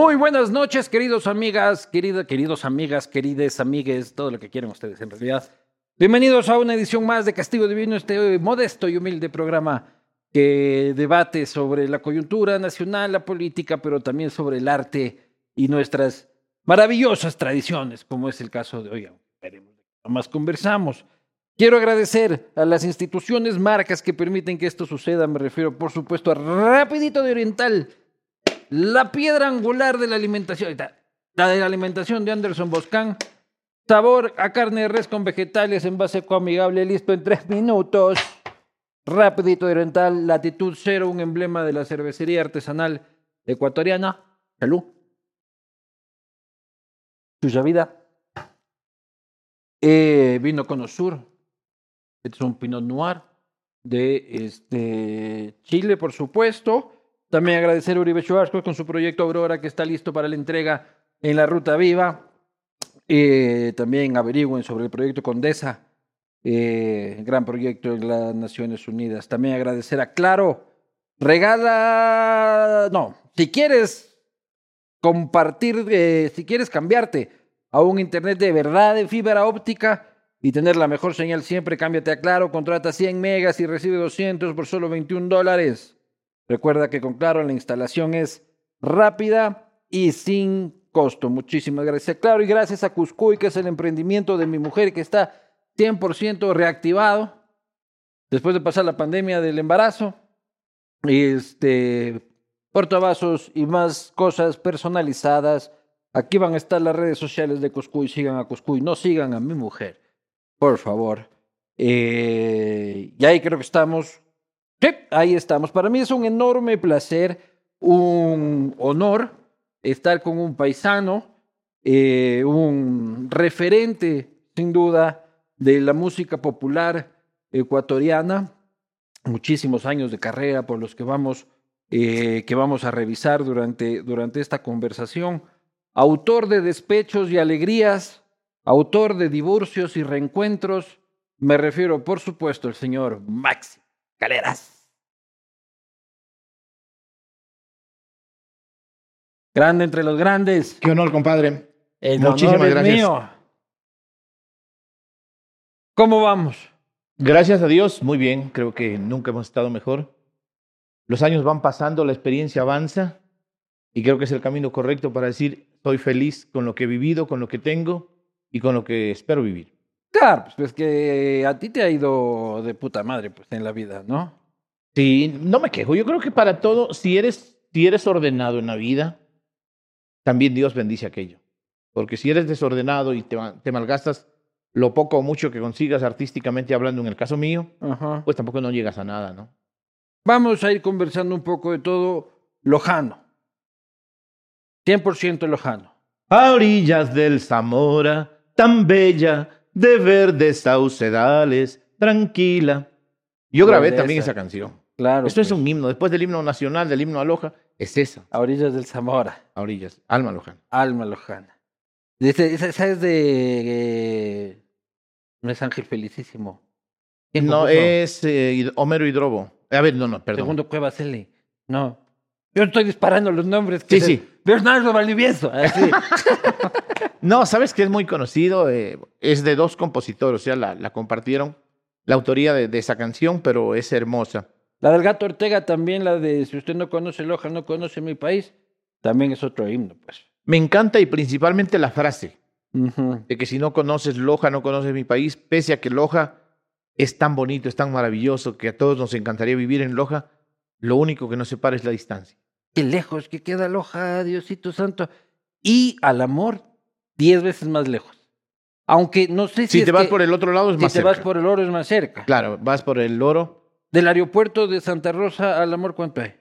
Muy buenas noches, queridos amigas, querida, queridos amigas, queridas amigues, todo lo que quieran ustedes en realidad. Bienvenidos a una edición más de Castigo Divino, este modesto y humilde programa que debate sobre la coyuntura nacional, la política, pero también sobre el arte y nuestras maravillosas tradiciones, como es el caso de hoy. Veremos más conversamos. Quiero agradecer a las instituciones, marcas que permiten que esto suceda. Me refiero, por supuesto, a Rapidito de Oriental, la piedra angular de la alimentación, la de la alimentación de Anderson Boscan. Sabor a carne de res con vegetales en base amigable, listo en tres minutos. Rapidito Oriental, latitud cero, un emblema de la cervecería artesanal ecuatoriana. Salud. Suya vida. Eh, vino con Osur. Este es un Pinot Noir de este, Chile, por supuesto. También agradecer a Uribe Chubasco con su proyecto Aurora que está listo para la entrega en la Ruta Viva. Eh, también averigüen sobre el proyecto Condesa, eh, gran proyecto en las Naciones Unidas. También agradecer a Claro. Regala, no, si quieres compartir, eh, si quieres cambiarte a un Internet de verdad de fibra óptica y tener la mejor señal siempre, cámbiate a Claro, contrata 100 megas y recibe 200 por solo 21 dólares. Recuerda que con Claro la instalación es rápida y sin costo. Muchísimas gracias. Claro, y gracias a Cuscuy, que es el emprendimiento de mi mujer que está 100% reactivado después de pasar la pandemia del embarazo. Este, portavasos y más cosas personalizadas. Aquí van a estar las redes sociales de Cuscuy. Sigan a Cuscuy, no sigan a mi mujer, por favor. Eh, y ahí creo que estamos Sí, ahí estamos. Para mí es un enorme placer, un honor estar con un paisano, eh, un referente, sin duda, de la música popular ecuatoriana. Muchísimos años de carrera por los que vamos, eh, que vamos a revisar durante, durante esta conversación. Autor de Despechos y Alegrías, autor de Divorcios y Reencuentros. Me refiero, por supuesto, al señor Maxi. Caleras. Grande entre los grandes. Qué honor, compadre. El Muchísimas honor es gracias. mío. ¿Cómo vamos? Gracias a Dios, muy bien. Creo que nunca hemos estado mejor. Los años van pasando, la experiencia avanza y creo que es el camino correcto para decir, estoy feliz con lo que he vivido, con lo que tengo y con lo que espero vivir. Claro, pues, pues que a ti te ha ido de puta madre pues, en la vida, ¿no? Sí, no me quejo. Yo creo que para todo, si eres, si eres ordenado en la vida, también Dios bendice aquello. Porque si eres desordenado y te, ma- te malgastas lo poco o mucho que consigas artísticamente hablando, en el caso mío, Ajá. pues tampoco no llegas a nada, ¿no? Vamos a ir conversando un poco de todo lojano. 100% lojano. A orillas del Zamora, tan bella, de verdes saucedales, tranquila. Yo grabé también esa canción. Claro. Esto es pues, un himno. Después del himno nacional, del himno Aloja, es esa. A orillas del Zamora. A orillas. Alma Lojana. Alma lojana. Esa, es de... eh, no es Ángel Felicísimo. ¿Quién No, es eh, Homero Hidrobo. A ver, no, no, perdón. Segundo Cueva Celi. No. Yo estoy disparando los nombres. que Sí, sí. Bernardo Valdivieso. Así. No, sabes que es muy conocido. eh, es de dos compositores, o sea, la, la compartieron la autoría de, de esa canción, pero es hermosa. la del Gato Ortega también, la de Si usted no conoce Loja, no conoce mi país, también es otro himno, pues. Me encanta y principalmente la frase. De que si no conoces Loja, no conoces mi país, pese a que Loja es tan bonito, es tan maravilloso, que a todos nos encantaría vivir en Loja, lo único que nos separa es la distancia. Qué lejos que queda Loja, Diosito Santo. Y al amor, diez veces más lejos. Aunque no sé si, Si es te vas que- por el otro lado es si más te cerca. vas por el oro es más cerca. Claro, vas por el oro, Del aeropuerto de Santa Rosa al amor, ¿cuánto hay?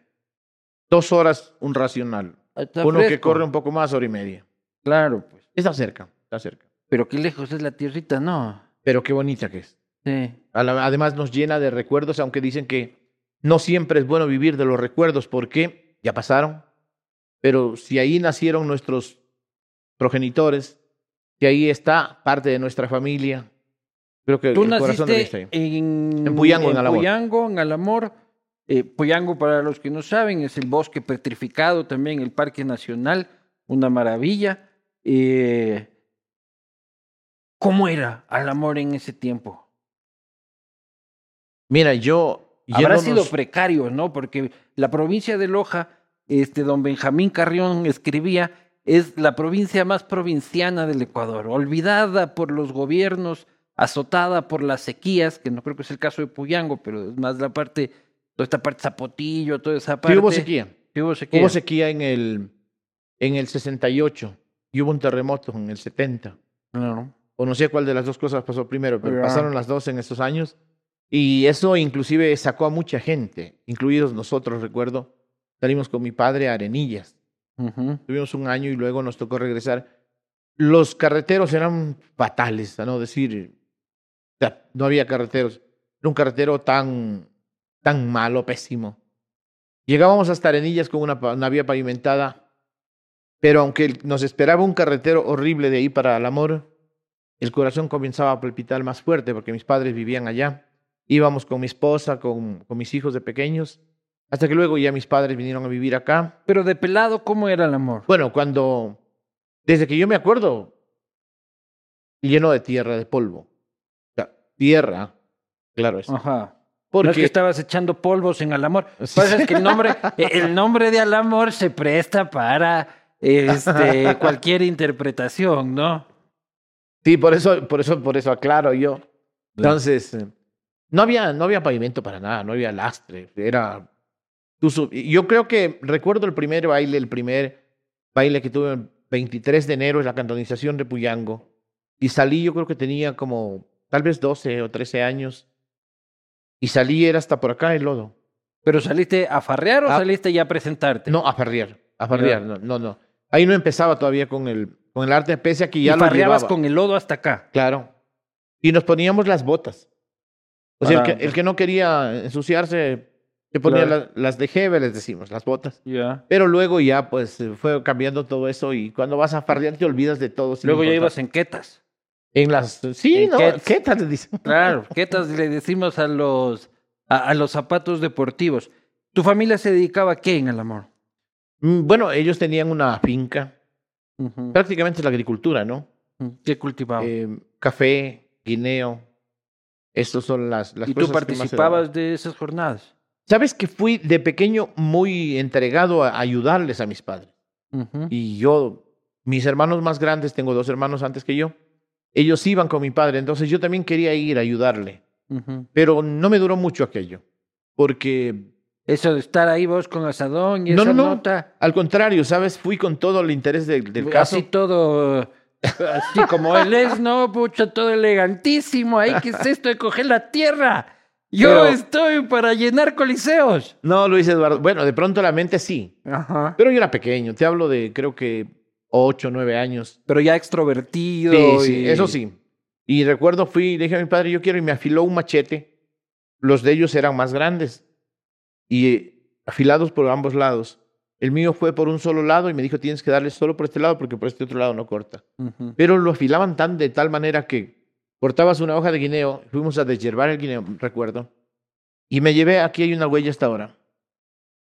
dos horas un racional. Está Uno que corre un poco más, hora y media. Claro, pues. Está cerca, está cerca. Pero qué lejos es la tierrita, no. Pero qué bonita que es. Sí. Además nos llena de recuerdos, aunque dicen que no siempre es bueno vivir de los recuerdos porque ya pasaron. Pero si ahí nacieron nuestros progenitores, que ahí está parte de nuestra familia. Creo que Tú el corazón de en, En Puyango, en Alamor. Puyango, en Alamor. Eh, Puyango, para los que no saben, es el bosque petrificado, también el Parque Nacional, una maravilla. Eh, ¿Cómo era Alamor en ese tiempo? Mira, yo... Habrá sido precario, ¿no? Porque la provincia de Loja, este don Benjamín Carrión escribía, es la provincia más provinciana del Ecuador, olvidada por los gobiernos, azotada por las sequías, que no creo que es el caso de Puyango, pero es más la parte, toda esta parte Zapotillo, toda esa parte. Sí hubo sequía. Sí hubo sequía. Hubo sequía en el, en el 68 y hubo un terremoto en el 70. Claro. O no sé cuál de las dos cosas pasó primero, pero pasaron las dos en estos años. Y eso inclusive sacó a mucha gente, incluidos nosotros, recuerdo. Salimos con mi padre a Arenillas. Tuvimos un año y luego nos tocó regresar. Los carreteros eran fatales, a no decir, o sea, no había carreteros. Era un carretero tan, tan malo, pésimo. Llegábamos hasta Arenillas con una, una vía pavimentada, pero aunque nos esperaba un carretero horrible de ahí para el amor, el corazón comenzaba a palpitar más fuerte porque mis padres vivían allá. Íbamos con mi esposa, con mis hijos de pequeños, hasta que luego ya mis padres vinieron a vivir acá. Pero de pelado, ¿cómo era el amor? Bueno, cuando, desde que yo me acuerdo, lleno de tierra, de polvo. O sea, tierra, claro es. Ajá. Porque No es que estabas echando polvos en Alamor. Sí. Pasa es que el nombre, el nombre de Alamor se presta para este, cualquier interpretación, ¿no? sí, por eso, por eso, por eso aclaro yo. Entonces, eh, no había, no había pavimento para nada, no había lastre. Era. Tú Yo creo que recuerdo el primer baile, el primer baile que tuve el 23 de enero, es la cantonización de Puyango. Y salí, yo creo que tenía como tal vez 12 o 13 años. Y salí, era hasta por acá el lodo. ¿Pero saliste a farrear o Ah. saliste ya a presentarte? No, a farrear, a farrear, no, no, no. Ahí no empezaba todavía con el, con el arte, pese a que y ya lo farreabas llevaba. con el lodo hasta acá. Claro. Y nos poníamos las botas. O sea, el Para- que, el que no quería ensuciarse, se ponía Claro. la- las de Hebe, les decimos, las botas. Pero luego ya, pues, fue cambiando todo eso y cuando vas a farrear te olvidas de todo. Luego ya ibas en quetas. En las... Sí, en no, Kets. ¿qué tal? te dicen? Claro, quetas le decimos a los, a, a los zapatos deportivos. ¿Tu familia se dedicaba a qué en Alamor? Mm, Bueno, ellos tenían una finca, Ujú. prácticamente la agricultura, ¿no? ¿Qué cultivaban? Eh, café, guineo. Estas son las, las ¿Y tú cosas que más daban. participabas de esas jornadas? Sabes que fui de pequeño muy entregado a ayudarles a mis padres. Y yo, mis hermanos más grandes, tengo dos hermanos antes que yo, ellos iban con mi padre, entonces yo también quería ir a ayudarle. Ujú. Pero no me duró mucho aquello, porque Eso de estar ahí vos con asadón y No, esa no, no. nota. al contrario, ¿sabes? Fui con todo el interés del, del caso. Así todo, así como él es, ¿no? Pucha, todo elegantísimo. Ahí, ¿qué es esto de coger la tierra? Yo Pero- estoy para llenar coliseos. No, Luis Eduardo. Bueno, de pronto la mente sí, Ajá. pero yo era pequeño, te hablo de creo que ocho, nueve años. Pero ya extrovertido. Sí, sí, y- eso sí. Y recuerdo, fui, le dije a mi padre, yo quiero, y me afiló un machete. Los de ellos eran más grandes y eh, afilados por ambos lados. El mío fue por un solo lado y me dijo, tienes que darle solo por este lado porque por este otro lado no corta. Pero lo afilaban tan de tal manera que cortabas una hoja de guineo, fuimos a deshiervar el guineo, recuerdo, y me llevé, aquí hay una huella hasta ahora.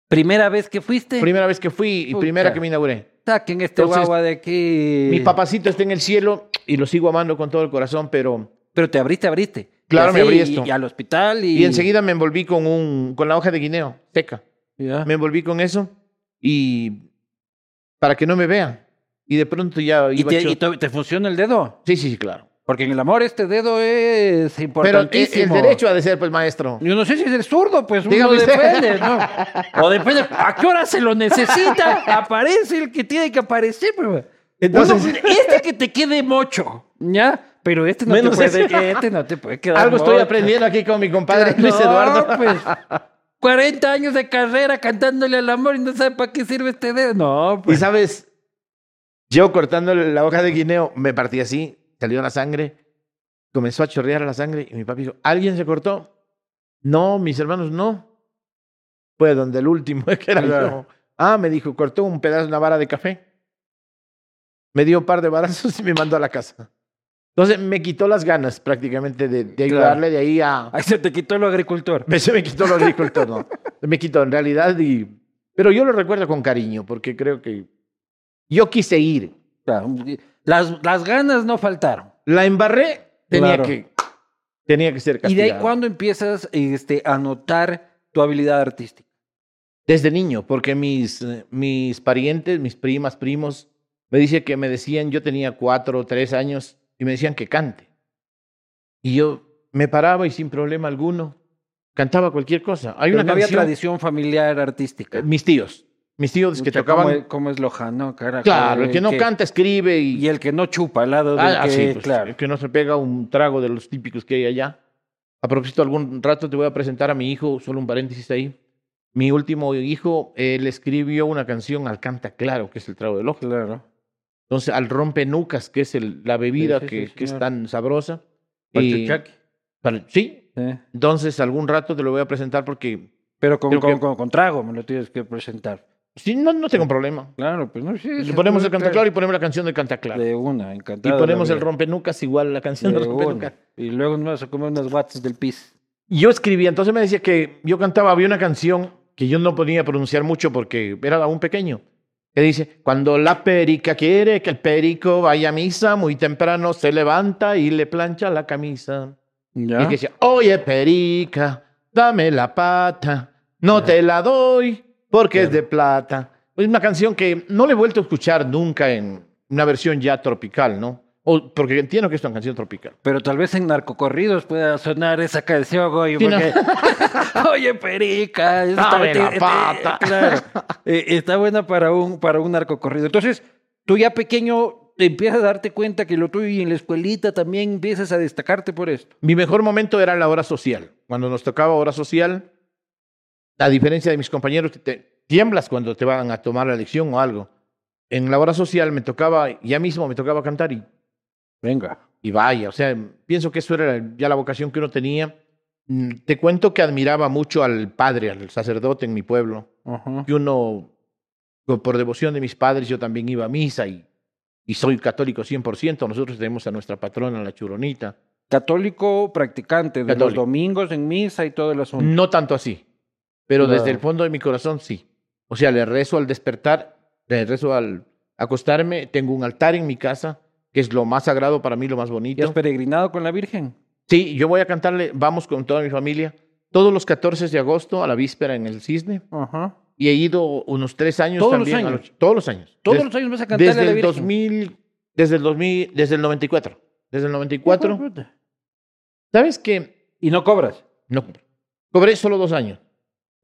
Primera vez que fuiste, Primera vez que fui y Pucha. primera que me inauguré. saquen este Entonces, guagua de aquí. Mi papacito está en el cielo y lo sigo amando con todo el corazón, pero... Pero te abriste, abriste. Claro, Y me así, abrí y- esto. Y, al hospital y... Y enseguida me envolví con, un, con la hoja de guineo seca. Ya. Me envolví con eso y para que no me vean. Y de pronto ya ¿Y, iba te, hecho- y te- te funciona el dedo? Sí, sí, sí, claro. Porque en el amor este dedo es Pero el, importantísimo. el derecho ha de ser, pues, maestro. Yo no sé si es el zurdo, pues uno Dígame depende, ¿no? O depende, ¿a qué hora se lo necesita? Aparece el que tiene que aparecer, pues. Entonces- Uno, este que te quede mocho, ¿ya? Pero este no Menos te puede, ese. este no te puede quedar Algo estoy mocho. aprendiendo aquí con mi compadre Luis No, Eduardo. pues, 40 años de carrera cantándole al amor y no sabe para qué sirve este dedo. No, Y pues. sabes, yo cortando la hoja de guineo, me partí así, salió la sangre, comenzó a chorrear la sangre y mi papi dijo, ¿alguien se cortó? No, mis hermanos no. Fue donde el último, que era Claro. yo. Ah, me dijo, cortó un pedazo, una vara de café. me dio un par de balazos y me mandó a la casa. Entonces me quitó las ganas prácticamente de, de ayudarle de ahí a... Ahí se te quitó lo agricultor. Me, se me quitó lo agricultor, no. Me quitó en realidad y... Pero yo lo recuerdo con cariño porque creo que yo quise ir. Claro, Las, las ganas no faltaron. La embarré, tenía Claro. que tenía que ser ¿Y de castigado. ahí cuándo empiezas este, a notar tu habilidad artística? Desde niño, porque mis, mis parientes, mis primas, primos, me dice que me decían, yo tenía cuatro o tres años, y me decían que cante. Y yo me paraba y sin problema alguno cantaba cualquier cosa. Hay Pero una no había tradición familiar artística. mis tíos, mis tíos que tocaban, ¿Cómo es, cómo es lojano, claro, el que no canta escribe y, Y el que no chupa al lado del Ah, ah, que, sí, pues, claro. el que no se pega un trago de los típicos que hay allá. A propósito, algún rato te voy a presentar a mi hijo, solo un paréntesis ahí. Mi último hijo, él escribió una canción al canta claro, que es el trago del ojo. Claro. Entonces, al rompenucas, que es el- la bebida Sí, sí, que, es tan sabrosa. Y- para- sí, entonces algún rato te lo voy a presentar porque Pero con, Creo con, que- con- con trago me lo tienes que presentar. Sí, no, no tengo problema. Claro, pues no, sí. Le ponemos el canta claro y ponemos la canción del canta claro. De una, Y encantado. ponemos la el rompenucas igual, la canción De del rompenucas. una. Y luego nos vamos a comer unas watts del pis. Y Yo escribía, entonces me decía que yo cantaba, había una canción que yo no podía pronunciar mucho porque era aún pequeño, que dice, cuando la perica quiere que el perico vaya a misa, muy temprano se levanta y le plancha la camisa. ¿Ya? Y que decía, oye perica, dame la pata, no te la doy porque es de plata. Es una canción que no le he vuelto a escuchar nunca en una versión ya tropical, ¿no? O, porque entiendo que es una canción tropical. Pero tal vez en narcocorridos pueda sonar esa canción, güey. Sí, no. porque... Oye, perica. está- la te- pata. Claro. Eh, está buena para un, para un narcocorrido. Entonces, tú ya pequeño te empiezas a darte cuenta que lo tuyo y en la escuelita también empiezas a destacarte por esto. Mi mejor momento era la hora social. Cuando nos tocaba hora social, a diferencia de mis compañeros, que te tiemblas cuando te van a tomar la lección o algo. En la hora social me tocaba, ya mismo me tocaba cantar y, Venga. y vaya, o sea, pienso que eso era ya la vocación que uno tenía. Mm, Te cuento que admiraba mucho al padre, al sacerdote en mi pueblo, que uno, por devoción de mis padres, yo también iba a misa y, y soy católico 100%. Nosotros tenemos a nuestra patrona, la churonita. Católico practicante de los domingos en misa y todo el asunto. No tanto así, pero desde el fondo de mi corazón sí. O sea, le rezo al despertar, le rezo al acostarme, tengo un altar en mi casa, que es lo más sagrado para mí, lo más ¿Y has bonito. peregrinado con la Virgen? Sí, yo voy a cantarle, vamos con toda mi familia, todos los 14 de agosto a la víspera en el Cisne, Ajá. y he ido unos tres años ¿Todos los también. a años? todos los años. Todos Des- los años vas a cantarle desde a la el Virgen. 2000, desde el 2000, desde el 94. Desde el 94. ¿Sabes qué? Y no cobras. No, cobré solo dos años.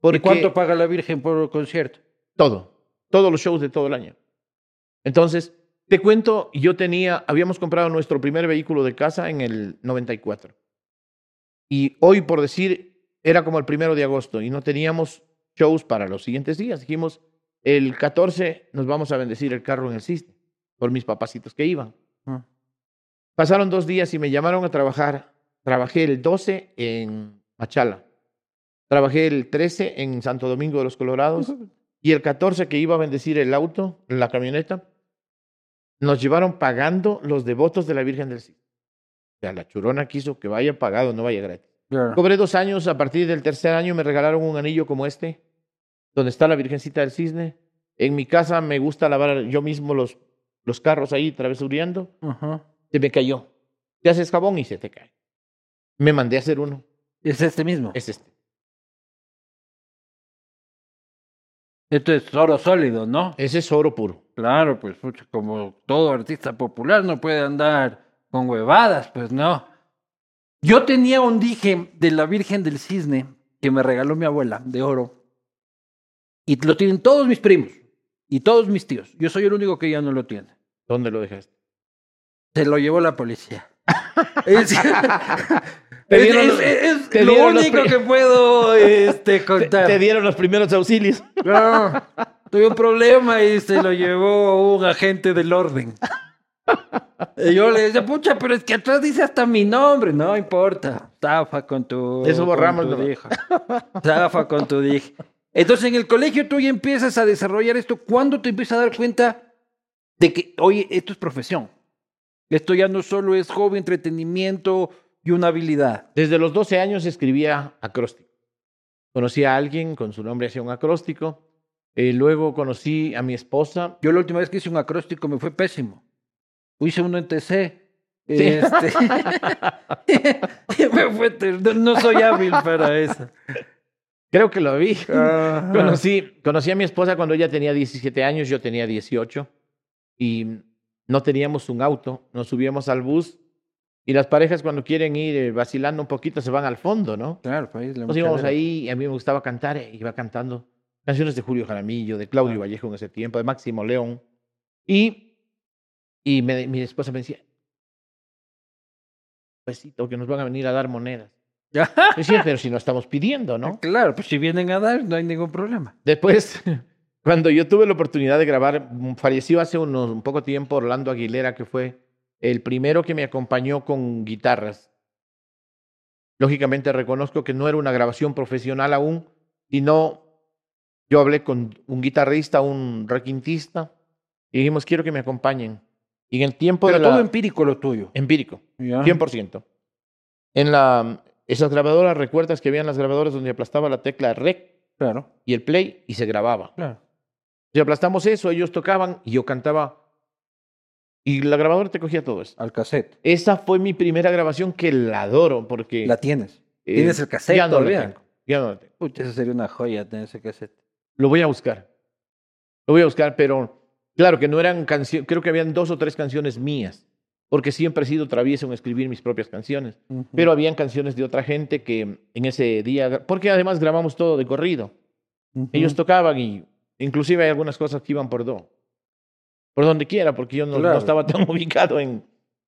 Porque ¿Y cuánto paga la Virgen por concierto? Todo, todos los shows de todo el año. Entonces, te cuento, yo tenía, habíamos comprado nuestro primer vehículo de casa en el 94. Y hoy, por decir, era como el primero de agosto y no teníamos shows para los siguientes días. Dijimos, el 14 nos vamos a bendecir el carro en el Cisne, por mis papacitos que iban. Ah. Pasaron dos días y me llamaron a trabajar. Trabajé el 12 en Machala. Trabajé el 13 en Santo Domingo de los Colorados. Y el 14 que iba a bendecir el auto, la camioneta, nos llevaron pagando los devotos de la Virgen del Cisne. O sea, la churona quiso que vaya pagado, no vaya gratis. Claro. Cobré dos años, a partir del tercer año me regalaron un anillo como este, donde está la Virgencita del Cisne. En mi casa me gusta lavar yo mismo los, los carros ahí travesureando. Ajá. Se me cayó. Te haces jabón y se te cae. Me mandé a hacer uno. Es este mismo. Es este. Esto es oro sólido, ¿no? Ese es oro puro. Claro, pues como todo artista popular no puede andar con huevadas, pues no. Yo tenía un dije de la Virgen del Cisne que me regaló mi abuela de oro. Y lo tienen todos mis primos y todos mis tíos. Yo soy el único que ya no lo tiene. ¿Dónde lo dejaste? Se lo llevó la policía. es, Te es- dieron es- los- es te lo dieron único que puedo este, Te, contar. te dieron los primeros auxilios. No, tuve un problema y se lo llevó un agente del orden. Y yo le decía, pucha, pero es que atrás dice hasta mi nombre. No importa. Zafa con tu. Eso borramos, Con tu. Zafa con tu dije. Entonces en el colegio tú ya empiezas a desarrollar esto. ¿Cuándo te empiezas a dar cuenta de que, oye, esto es profesión. Esto ya no solo es hobby, entretenimiento y una habilidad. Desde los 12 años escribía acróstico. Conocí a alguien con su nombre hacía un acróstico. Eh, luego conocí a mi esposa. Yo la última vez que hice un acróstico me fue pésimo. Hice uno en TC. Sí. Este, me fue ter- no soy hábil para eso. Creo que lo vi. Ajá. Conocí, conocí a mi esposa cuando ella tenía 17 años, yo tenía 18 y no teníamos un auto, nos subíamos al bus y las parejas cuando quieren ir eh, vacilando un poquito se van al fondo, ¿no? Claro, país. Nos íbamos ahí y a mí me gustaba cantar, eh, iba cantando canciones de Julio Jaramillo, de Claudio Vallejo en ese tiempo, de Máximo León y, y me- mi esposa me decía, besito, que nos van a venir a dar monedas. Decía, pero si no estamos pidiendo, ¿no? Claro, pues si vienen a dar, no hay ningún problema. Después, cuando yo tuve la oportunidad de grabar, mm, falleció hace unos, un poco tiempo Orlando Aguilera, que fue el primero que me acompañó con guitarras. Lógicamente reconozco que no era una grabación profesional aún, sino yo hablé con un guitarrista, un requintista, y dijimos, quiero que me acompañen. Y en el tiempo Pero de la... todo empírico lo tuyo. empírico. Ya. 100%. En la, esas grabadoras, recuerdas que habían las grabadoras donde aplastaba la tecla rec Claro, y el play y se grababa. claro. Si aplastamos eso, ellos tocaban y yo cantaba. Y la grabadora te cogía todo eso. Al cassette. Esa fue mi primera grabación que la adoro porque... La tienes. eh, Tienes el cassette Ya no todavía. tengo. Ya no la tengo. Pucha, eso sería una joya tener ese cassette. Lo voy a buscar. Lo voy a buscar, pero claro que no eran canciones, creo que habían dos o tres canciones mías, porque siempre he sido travieso en escribir mis propias canciones. Pero habían canciones de otra gente que en ese día, porque además grabamos todo de corrido. Ellos tocaban y inclusive hay algunas cosas que iban por do. Por donde quiera, porque yo no, no Claro. estaba tan ubicado en,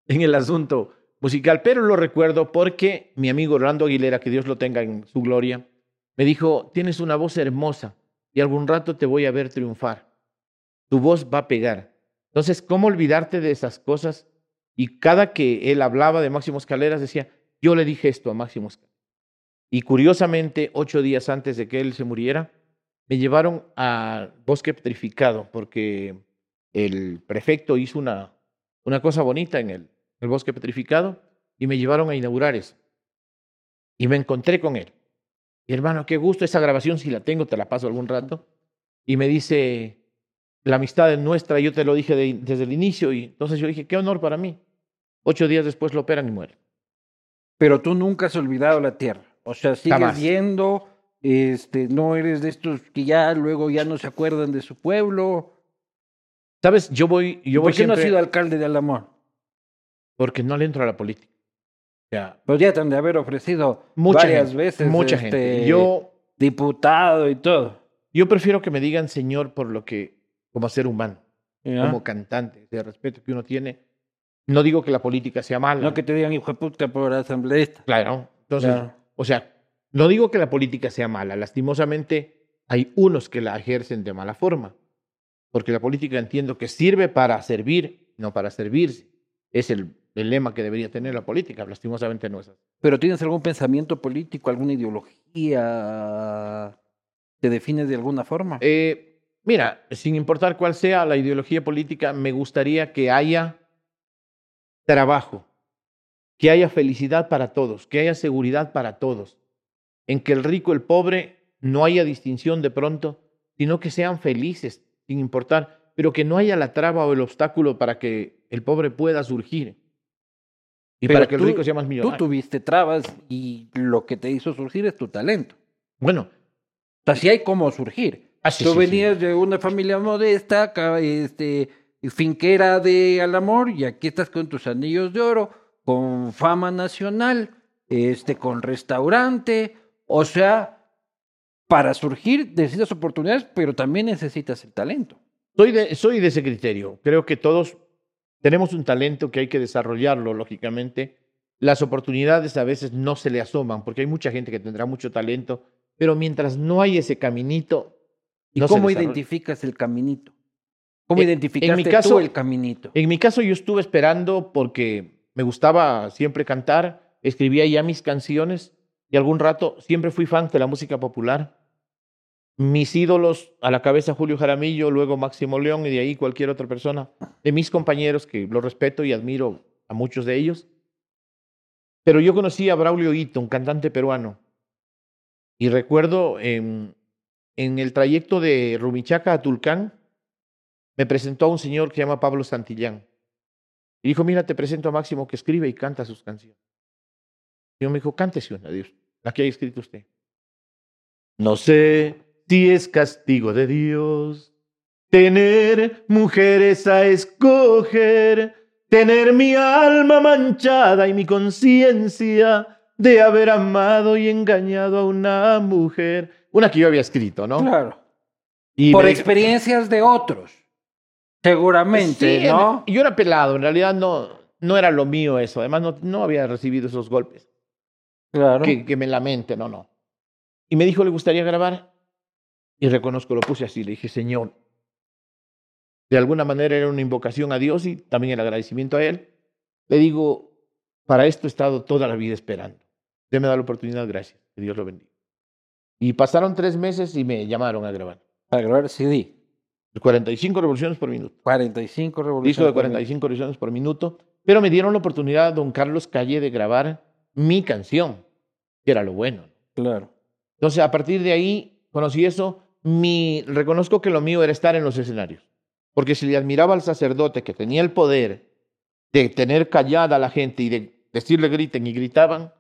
en el asunto musical. Pero lo recuerdo porque mi amigo Orlando Aguilera, que Dios lo tenga en su gloria, me dijo, tienes una voz hermosa y algún rato te voy a ver triunfar. Tu voz va a pegar. Entonces, ¿cómo olvidarte de esas cosas? Y cada que él hablaba de Máximo Escaleras decía, yo le dije esto a Máximo Escaleras. Y curiosamente, ocho días antes de que él se muriera, me llevaron al bosque petrificado porque el prefecto hizo una, una cosa bonita en el, el bosque petrificado y me llevaron a inaugurar eso. Y me encontré con él. Y hermano, qué gusto esa grabación, si la tengo, te la paso algún rato. Y me dice, la amistad es nuestra, yo te lo dije de- desde el inicio. Y entonces yo dije, qué honor para mí. Ocho días después lo operan y muere. Pero tú nunca has olvidado la tierra. O sea, sigues Jamás. yendo, este, no eres de estos que ya luego ya no se acuerdan de su pueblo. ¿Sabes? Yo voy, yo voy ¿Por qué no has siempre- sido alcalde de Alamor? porque no le entro a la política. O sea, Pues ya te han de haber ofrecido mucha varias gente, veces. mucha este, gente. Yo, Diputado y todo. yo prefiero que me digan señor por lo que, como ser humano, ¿ya? como cantante, de respeto que uno tiene. No digo que la política sea mala. No que te digan hijo de puta por asambleísta. Claro. Entonces, Claro. o sea, no digo que la política sea mala. Lastimosamente, hay unos que la ejercen de mala forma. Porque la política entiendo que sirve para servir, no para servirse. Es el, el lema que debería tener la política. Lastimosamente no es así. Pero tienes algún pensamiento político, alguna ideología, te defines de alguna forma. Eh, mira, sin importar cuál sea la ideología política, me gustaría que haya trabajo, que haya felicidad para todos, que haya seguridad para todos, en que el rico, el pobre, no haya distinción de pronto, sino que sean felices, sin importar, pero que no haya la traba o el obstáculo para que el pobre pueda surgir y Pero para que el tú- rico sea más Tú millonario. tuviste trabas y lo que te hizo surgir es tu talento. Bueno, O sea, sí hay cómo surgir. ah, sí, Tú sí, sí. venías de una familia modesta, este, finquera de Alamor, y aquí estás con tus anillos de oro, con fama nacional, este, con restaurante. O sea, para surgir necesitas oportunidades, pero también necesitas el talento. Soy de, soy de ese criterio. Creo que todos tenemos un talento que hay que desarrollarlo, lógicamente. Las oportunidades a veces no se le asoman, porque hay mucha gente que tendrá mucho talento, pero mientras no hay ese caminito, ¿Y no cómo identificas el caminito? ¿Cómo En- en identificaste mi caso- tú el caminito? En mi caso yo estuve esperando porque me gustaba siempre cantar, escribía ya mis canciones y algún rato siempre fui fan de la música popular. mis ídolos a la cabeza Julio Jaramillo, luego Máximo León y de ahí cualquier otra persona de mis compañeros que lo respeto y admiro a muchos de ellos. Pero yo conocí a Braulio Ito, un cantante peruano, y recuerdo en, en el trayecto de Rumichaca a Tulcán, me presentó a un señor que se llama Pablo Santillán. Y dijo, mira, te presento a Máximo que escribe y canta sus canciones. Y yo me dijo, cántese una, Dios, la que haya escrito usted. No sé si es castigo de Dios tener mujeres a escoger, tener mi alma manchada y mi conciencia de haber amado y engañado a una mujer. Una que yo había escrito, ¿no? Claro. Y Por me- experiencias de otros. Seguramente, Sí, ¿no? yo era pelado, en realidad no, no era lo mío eso. Además, no, no había recibido esos golpes. Claro. Que, que me lamente, no, no. Y me dijo, ¿le gustaría grabar? Y reconozco, lo puse así. Le dije, Señor, de alguna manera era una invocación a Dios y también el agradecimiento a Él. Le digo, para esto he estado toda la vida esperando. Usted me da la oportunidad, gracias. Que Dios lo bendiga. Y pasaron tres meses y me llamaron a grabar. Para grabar CD. 45 revoluciones por minuto. 45 revoluciones. Disco de 45 revoluciones por minuto. Pero me dieron la oportunidad, don Carlos Calle, de grabar mi canción, que era lo bueno. Claro. Entonces, a partir de ahí, conocí eso. Mi, reconozco que lo mío era estar en los escenarios. Porque si le admiraba al sacerdote que tenía el poder de tener callada a la gente y de decirle griten y gritaban,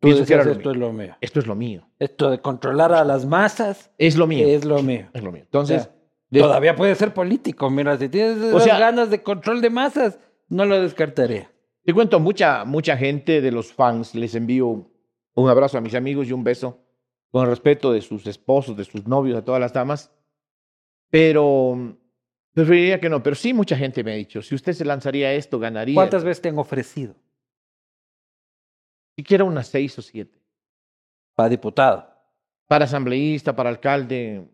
Tú que era lo esto mío. es lo mío. Esto es lo mío. Esto de controlar a las masas Es lo mío. es lo mío. Es lo mío. Entonces, de- Todavía puede ser político. Mira, si tienes esas sea- ganas de control de masas, no lo descartaría. Te cuento, mucha, mucha gente de los fans, les envío un abrazo a mis amigos y un beso con respeto de sus esposos, de sus novios, de todas las damas. Pero preferiría que no. Pero sí, mucha gente me ha dicho, si usted se lanzaría a esto, ganaría. ¿Cuántas veces te han ofrecido Siquiera unas seis o siete. para diputado? Para asambleísta, para alcalde.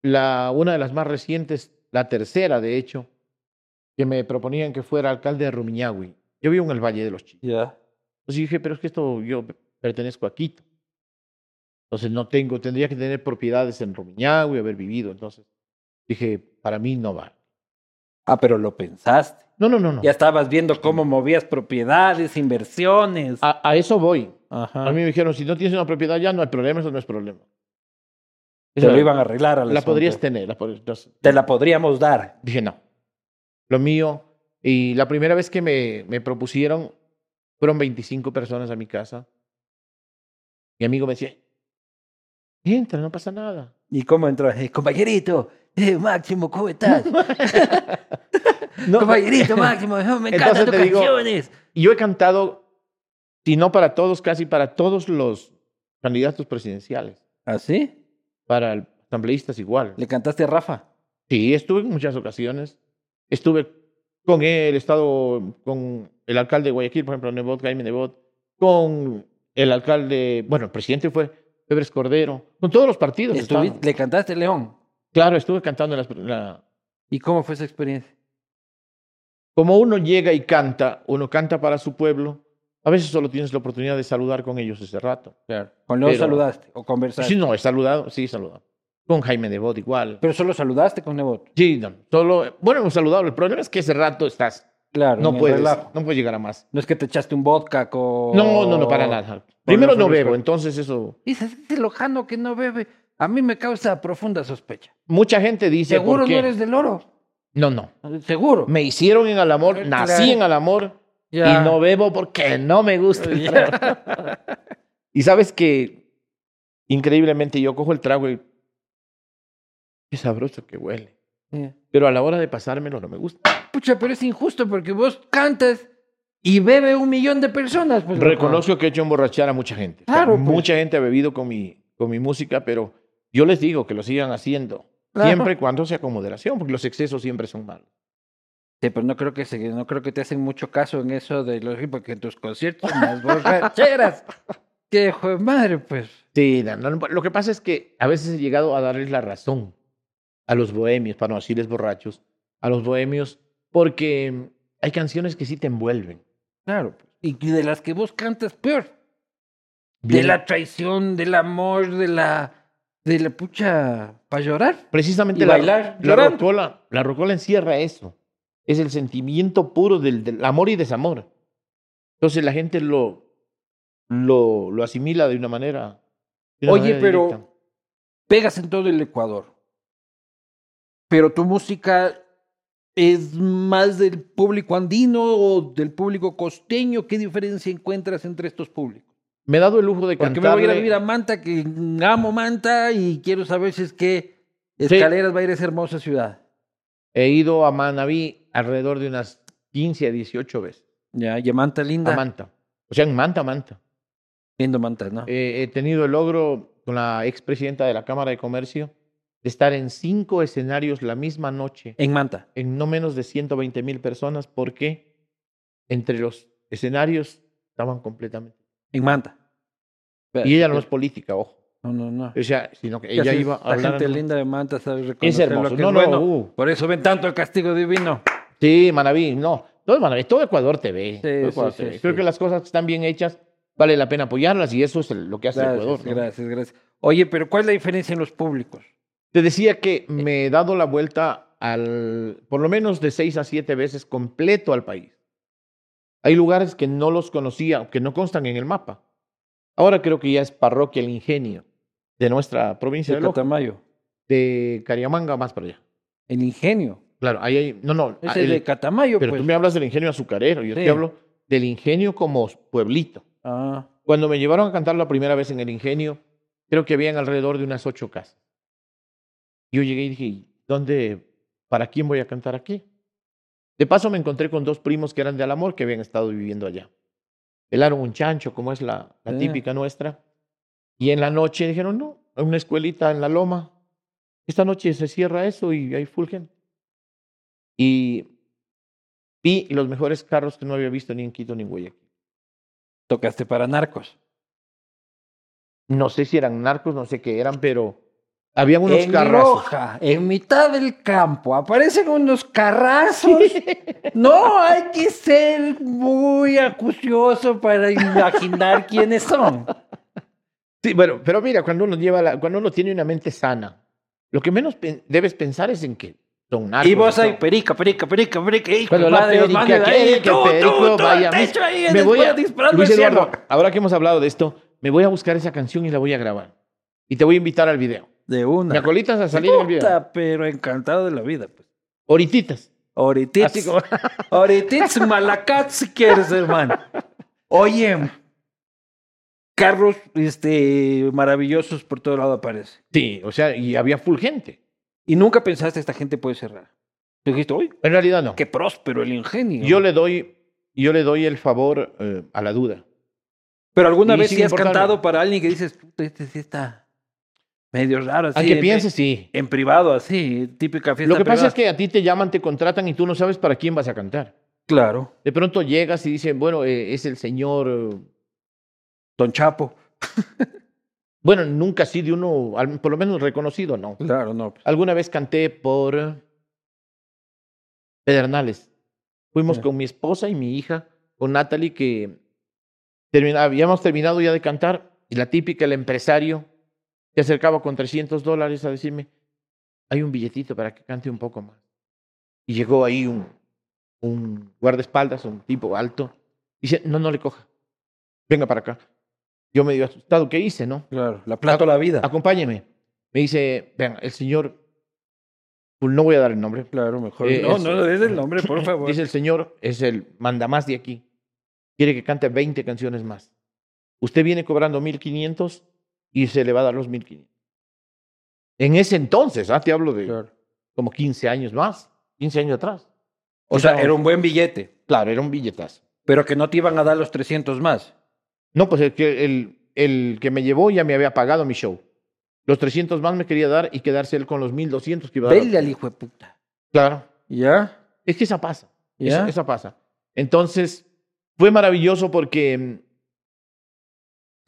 La, una de las más recientes, la tercera, de hecho, que me proponían que fuera alcalde de Rumiñahui. Yo vivo en el Valle de los Chicos. Ya. Entonces dije, pero es que esto yo pertenezco a Quito. Entonces no tengo, tendría que tener propiedades en Rumiñahui, haber vivido. Entonces dije, para mí no va. Ah, pero lo pensaste. No, no, no, no. Ya estabas viendo cómo movías propiedades, inversiones. A, a eso voy. Ajá. A mí me dijeron, si no tienes una propiedad ya no hay problema, eso no es problema. Te lo iban a arreglar a La podrías tener. La pod- entonces, Te la podríamos dar. dije, no. Lo mío. Y la primera vez que me, me propusieron, fueron 25 personas a mi casa. Mi amigo me decía, entra, no pasa nada. ¿Y cómo entró? Eh, compañerito, eh, Máximo, ¿cómo estás? No, compañerito, Máximo, eh, me encantan tus digo- canciones. Y yo he cantado, si no para todos, casi para todos los candidatos presidenciales. ¿Ah, sí? Para el- asambleístas igual. ¿Le cantaste a Rafa? Sí, estuve en muchas ocasiones. Estuve con él, he estado con el alcalde de Guayaquil, por ejemplo, Nebot, Jaime Nebot, con el alcalde, bueno, el presidente fue Febres Cordero, con todos los partidos. ¿Le cantaste León? Claro, estuve cantando en la, ¿Y cómo fue esa experiencia? Como uno llega y canta, uno canta para su pueblo, a veces solo tienes la oportunidad de saludar con ellos ese rato. Claro. ¿Con León Pero- saludaste o conversaste? Sí, no, he saludado, sí, he saludado. Con Jaime Nebot igual. Pero solo saludaste con Nebot. Sí, no, solo, bueno, hemos saludado. El problema es que ese rato estás, Claro. no puedes, relajo. no puedes llegar a más. No es que te echaste un vodka con... No, no, no, para nada. Primero no bebo, entonces eso. Dices, ese lojano que no bebe, a mí me causa profunda sospecha. Mucha gente dice, Seguro no eres del oro. No, no. Seguro. Me hicieron en el amor, Claro. nací en el amor Ya. y no bebo porque no me gusta. el trago. Y sabes que increíblemente yo cojo el trago y qué sabroso que huele. Ya. Pero a la hora de pasármelo no me gusta. Pucha, pero es injusto porque vos cantas y bebe un millón de personas. Pues. Reconozco que he hecho emborrachar a mucha gente. O sea, Claro, pues. Mucha gente ha bebido con mi, con mi música, pero yo les digo que lo sigan haciendo. Claro. Siempre y cuando sea con moderación, porque los excesos siempre son malos. Sí, pero no creo que se, no creo que te hacen mucho caso en eso de los porque en tus conciertos son las borracheras. Qué hijo de madre, pues. Sí, lo que pasa es que a veces he llegado a darles la razón a los bohemios, para no decirles borrachos, a los bohemios, porque hay canciones que sí te envuelven. Claro. pues. Y de las que vos cantas, peor. De la traición, del amor, de la de la pucha para llorar. Precisamente Y la, bailar, la llorando. rocola, la rocola encierra eso. Es el sentimiento puro del, del amor y desamor. Entonces la gente lo, lo, lo asimila de una manera. de una Oye, manera pero directa. pegas en todo el Ecuador. Pero tu música es más del público andino o del público costeño. ¿Qué diferencia encuentras entre estos públicos? Me he dado el lujo de Porque cantar. me voy a ir a vivir a Manta, que amo Manta y quiero saber si es que Escaleras va a ir a esa hermosa ciudad. He ido a Manaví alrededor de unas 15 a 18 veces. Ya, y a Manta linda. A Manta. O sea, en Manta, Manta. Lindo Manta, ¿no? Eh, he tenido el logro con la expresidenta de la Cámara de Comercio de estar en cinco escenarios la misma noche, en Manta. en no menos de 120 mil personas, porque entre los escenarios estaban completamente. En Manta. Y ella no es política, ojo. No, no, no. O sea, sino que ¿Qué ella iba a La gente linda de Manta sabe reconocer Es hermoso. lo que No, es no, bueno. uh. Por eso ven tanto el castigo divino. Sí, Manaví, no. Todo Manaví, todo Ecuador te ve. Sí, todo Ecuador sí, te sí, ve. Creo que las cosas que están bien hechas vale la pena apoyarlas y eso es lo que hace Gracias, Ecuador. ¿no? gracias, gracias. Oye, pero ¿cuál es la diferencia en los públicos? Te decía que me he dado la vuelta al, por lo menos de seis a siete veces completo al país. Hay lugares que no los conocía, que no constan en el mapa. Ahora creo que ya es parroquia El Ingenio de nuestra provincia De Catamayo. de Cariamanga más para allá. El ingenio. Claro, ahí hay, no, no, ah, es el- de Catamayo, pero pues. tú me hablas del ingenio azucarero, yo Sí. te hablo del ingenio como pueblito. Ah, Cuando me llevaron a cantar la primera vez en el ingenio, creo que habían alrededor de unas ocho casas. Yo llegué y dije, ¿dónde, para quién voy a cantar aquí? De paso me encontré con dos primos que eran de Alamor que habían estado viviendo allá. Pelaron un chancho, como es la, la Ah. típica nuestra. Y en la noche dijeron, no, una escuelita en la loma. Esta noche se cierra eso y hay full gente. Y vi los mejores carros que no había visto ni en Quito ni en Guayaquil. tocaste para narcos. No sé si eran narcos, no sé qué eran, pero habían unos en carrazos. Loja, en mitad del campo, aparecen unos carrazos. No, hay que ser muy acucioso para imaginar quiénes son. Sí, bueno, pero mira, cuando uno lleva la- cuando uno tiene una mente sana, lo que menos pen- debes pensar es en que son narcos. Y vos ahí, perica, perica, perica, perica. hijo Cuando la perica manes ahí, que tú, el perico tú, tú, vaya techo ahí, Me voy a, Luis. Eduardo, ahora que hemos hablado de esto, me voy a buscar esa canción y la voy a grabar. Y te voy a invitar al video. De una. Me acolitas a salir video. Pero encantado de la vida, pues. Horititas. Ahorita. Así como... Si quieres, hermano. Oye, carros este, maravillosos por todo lado aparece. Sí, o sea, y había full gente. Y nunca pensaste esta gente puede cerrar. Tú dijiste, uy, En realidad no. qué próspero el ingenio. Yo le doy, yo le doy el favor eh, a la duda. Pero alguna y vez sí has importarme. cantado para alguien que dices, este sí está medio raro así. Aunque en- pienses, sí. En privado, así, típica fiesta Lo que pasa privada. es que a ti te llaman, te contratan y tú no sabes para quién vas a cantar. Claro, De pronto llegas y dicen, bueno, eh, es el señor. eh, Don Chapo. bueno, nunca así de uno, al- por lo menos reconocido, no. Claro, no. pues. Alguna vez canté por Pedernales. Fuimos Ya. con mi esposa y mi hija, con Natalie, que termina- habíamos terminado ya de cantar y la típica, el empresario, se acercaba con 300 dólares a decirme, hay un billetito para que cante un poco más. Y llegó ahí un, un guardaespaldas, un tipo alto, dice, no, no le coja, venga para acá. Yo medio asustado, ¿qué hice, no? Claro, la plata o la vida. Acompáñeme. Me dice, vean, el señor, pues no voy a dar el nombre. Claro, mejor. Eh, no, es- no, des el nombre, por favor. Dice el señor, es el mandamás de aquí. Quiere que cante 20 canciones más. Usted viene cobrando 1500 y se le va a dar los 1500. En ese entonces, ah, te hablo de Claro. como 15 años más, 15 años atrás. O sea, era un buen billete, Claro, era un billetazo. pero que no te iban a dar los 300 más. No, pues el que, el, el que me llevó ya me había pagado mi show. Los 300 más me quería dar y quedarse él con los 1200 que iba a dar. Vele al hijo de puta. Claro. ¿Ya? Es que esa pasa. ¿Ya? Esa, esa pasa. Entonces, fue maravilloso porque mm,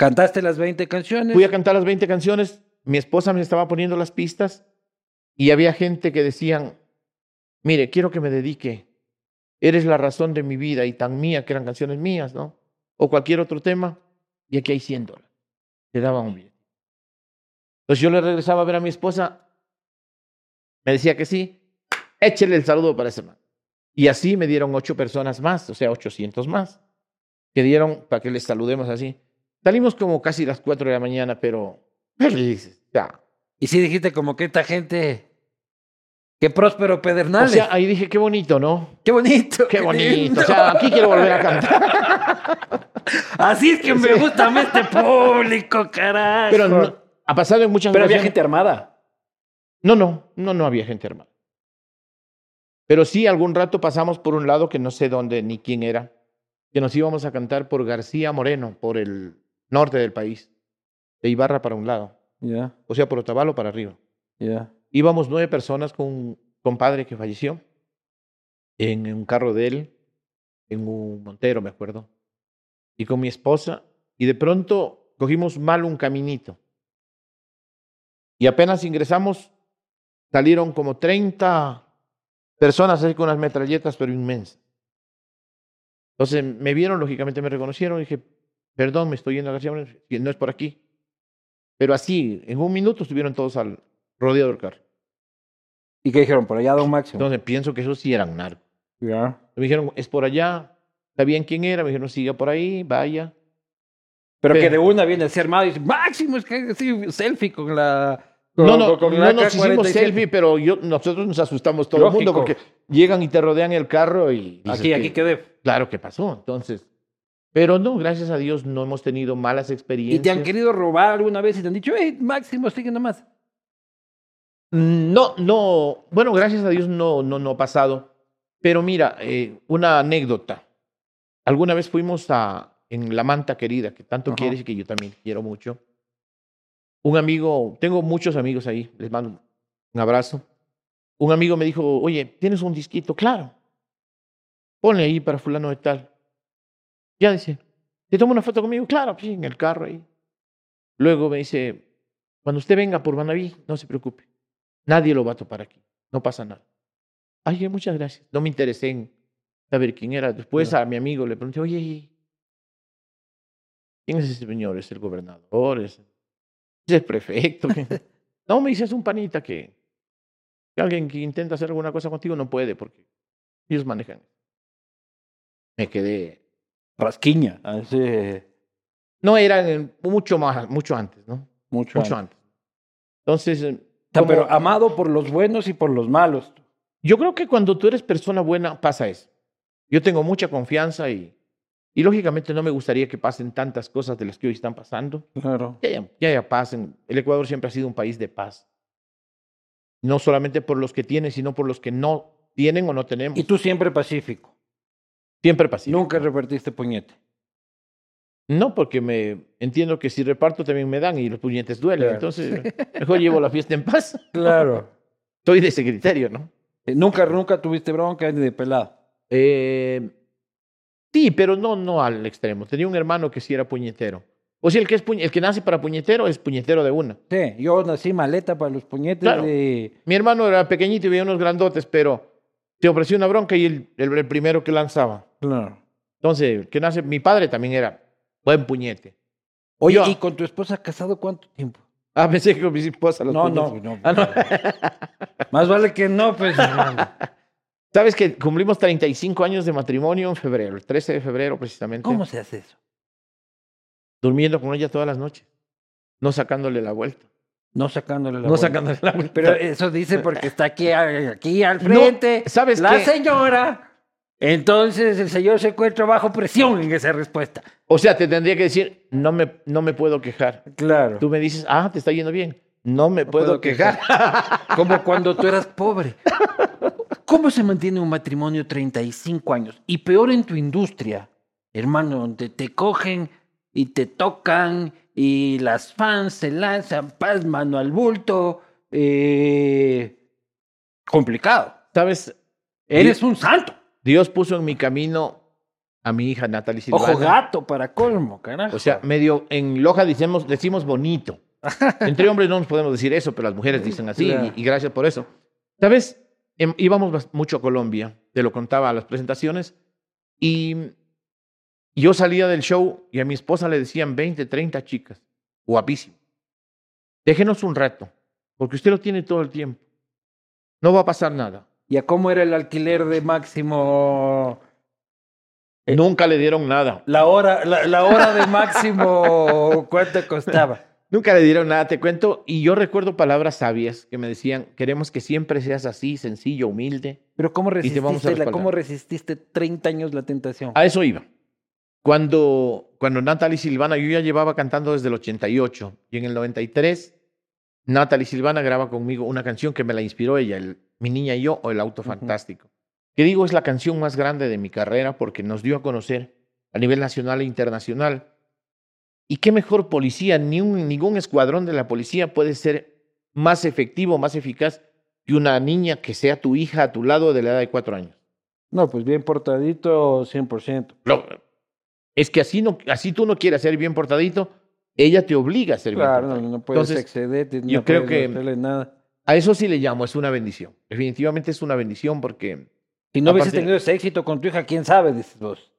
Cantaste las 20 canciones. fui a cantar las 20 canciones, mi esposa me estaba poniendo las pistas y había gente que decían, mire, quiero que me dedique, eres la razón de mi vida y tan mía que eran canciones mías, ¿no? O cualquier otro tema, y aquí hay 100 dólares. Te daban un billete. Entonces yo le regresaba a ver a mi esposa, me decía que sí, échele el saludo para ese man. Y así me dieron ocho personas más, o sea, 800 más, que dieron para que les saludemos así. Salimos como casi las cuatro de la mañana, pero felices, ya. Y sí dijiste como que esta gente... Qué próspero O Pedernales. sea, ahí dije, qué bonito, ¿no? qué bonito. Qué bonito. lindo. O sea, aquí quiero volver a cantar. Así es que me gusta más este público, carajo. Pero no- ha pasado en muchas Pero había gente armada. No, no, no, no había gente armada. Pero sí, algún rato pasamos por un lado que no sé dónde ni quién era, que nos íbamos a cantar por García Moreno, por el norte del país, de Ibarra para un lado, o sea, por Otavalo para arriba. ya. Íbamos nueve personas con un compadre que falleció en un carro de él, en un Montero, me acuerdo, y con mi esposa, y de pronto cogimos mal un caminito. Y apenas ingresamos, salieron como 30 personas así con unas metralletas, pero inmensas. Entonces me vieron, lógicamente me reconocieron, y dije, perdón, me estoy yendo a García Moreno, no es por aquí. Pero así, en un minuto estuvieron todos al rodeado del carro. ¿Y qué dijeron? Por allá, Don Máximo. Entonces pienso que esos sí eran narcos. Ya. Me dijeron, es por allá. ¿Sabían quién era? Me dijeron, siga por ahí, vaya. Pero que Pero- de una viene a ser armado y dice, Máximo, es que sí, selfie con la. Con, No, no, con no nos hicimos K-47. selfie, pero yo, nosotros nos asustamos todo el mundo porque llegan y te rodean el carro y... dices Aquí, que, aquí quedé. Claro que pasó, entonces... Pero no, gracias a Dios no hemos tenido malas ¿Y experiencias. te han querido robar alguna vez y te han dicho, hey, Máximo, sigue nomás? No, no, bueno, gracias a Dios no, no, no ha pasado. Pero mira, eh, una anécdota. Alguna vez fuimos a, en La Manta Querida, que tanto Ajá. quieres y que yo también quiero mucho. Un amigo, tengo muchos amigos ahí, les mando un abrazo. Un amigo me dijo, oye, ¿tienes un disquito? Claro. Ponle ahí para fulano de tal. Ya dice, ¿te tomo una foto conmigo? Claro, sí, en el carro ahí. Luego me dice, cuando usted venga por Manaví, no se preocupe. Nadie lo va a topar aquí. No pasa nada. Ay, muchas gracias. No me interesé en saber quién era. Después Claro. a mi amigo le pregunté, oye, ¿quién es ese señor? ¿Es el gobernador? ¿Es, el prefecto? No, me dice, es un panita que, que alguien que intenta hacer alguna cosa contigo no puede porque ellos manejan. Me quedé. Rasquiña. Así, No, era en- mucho más, mucho antes, ¿no? mucho. Mucho antes. antes. Entonces, eh, O sea, como- pero amado por los buenos y por los malos. Yo creo que cuando tú eres persona buena pasa eso. Yo tengo mucha confianza y, y lógicamente no me gustaría que pasen tantas cosas de las que hoy están pasando. Claro. Ya, ya, ya, ya pasen. El Ecuador siempre ha sido un país de paz. No solamente por los que tienen, sino por los que no tienen o no tenemos. Y tú siempre pacífico. Siempre pacífico. Nunca repartiste puñete. No, porque me entiendo que si reparto también me dan y los puñetes duelen. Claro. Entonces, mejor llevo la fiesta en paz. Claro. Soy de ese criterio, ¿no? Eh, nunca, nunca tuviste bronca ni de pelado. Eh, sí, pero no, no al extremo. Tenía un hermano que sí era puñetero. O sea, el que, es el que nace para puñetero es puñetero de una. Sí, yo nací maleta para los puñetes Claro. de... Mi hermano era pequeñito y veía unos grandotes, pero te ofreció una bronca y el, el- el primero que lanzaba. Claro. Entonces, que nace, mi padre también era buen puñete. Oye, Yo- ¿y con tu esposa casado cuánto tiempo? Ah, pensé que con mi esposa los No, no, puñetes. no. Ah, no. Más vale que no, pues. Sabes que cumplimos 35 años de matrimonio en febrero, el 13 de febrero precisamente. ¿Cómo se hace eso? Durmiendo con ella todas las noches, no sacándole la vuelta. No sacándole la no vuelta. sacándole la vuelta. Pero eso dice porque está aquí, aquí al frente. ¿sabes la qué? señora. Entonces el señor se encuentra bajo presión en esa respuesta. O sea, te tendría que decir, no me, no me puedo quejar. Claro. Tú me dices, ah, te está yendo bien. No me puedo, puedo quejar. Como cuando tú eras pobre. ¿Cómo se mantiene un matrimonio 35 años? Y peor en tu industria, hermano, donde te cogen y te tocan y las fans se lanzan, paz, mano al bulto. eh, complicado. ¿Sabes? Eres un santo. Dios puso en mi camino a mi hija Natalie Silvana. Ojo gato para colmo, carajo. O sea, medio en Loja decimos, decimos bonito. Entre hombres no nos podemos decir eso, pero las mujeres dicen así y, y gracias por eso. ¿Sabes? Em, íbamos mucho a Colombia, te lo contaba a las presentaciones, y yo salía del show y a mi esposa le decían 20, 30 chicas, guapísimo. déjenos un rato, porque usted lo tiene todo el tiempo. No va a pasar nada. ¿Y a cómo era el alquiler de Máximo? Eh, Nunca le dieron nada. La hora, la, la hora de Máximo, ¿cuánto costaba? Nunca le dieron nada, te cuento. Y yo recuerdo palabras sabias que me decían, queremos que siempre seas así, sencillo, humilde. Pero ¿cómo vamos a resististe, la. ¿cómo resististe 30 años la tentación? A eso iba. Cuando, cuando Natalie Silvana, yo ya llevaba cantando desde el 88 y en el 93, Natalie Silvana graba conmigo una canción que me la inspiró ella, el Mi Niña y Yo o El Auto. Fantástico. Que digo es la canción más grande de mi carrera porque nos dio a conocer a nivel nacional e internacional. Y qué mejor policía, ni un, ningún escuadrón de la policía puede ser más efectivo, más eficaz que una niña que sea tu hija a tu lado de la edad de cuatro años. No, pues bien portadito, 100%. No, es que así, no, así tú no quieres ser bien portadito, ella te obliga a ser bien Claro, no, portadito. no puedes Entonces, excederte, no yo creo puedes que- nada. A eso sí le llamo, es una bendición. Definitivamente es una bendición porque... Si no hubieses tenido ese éxito con tu hija, quién sabe, dices vos.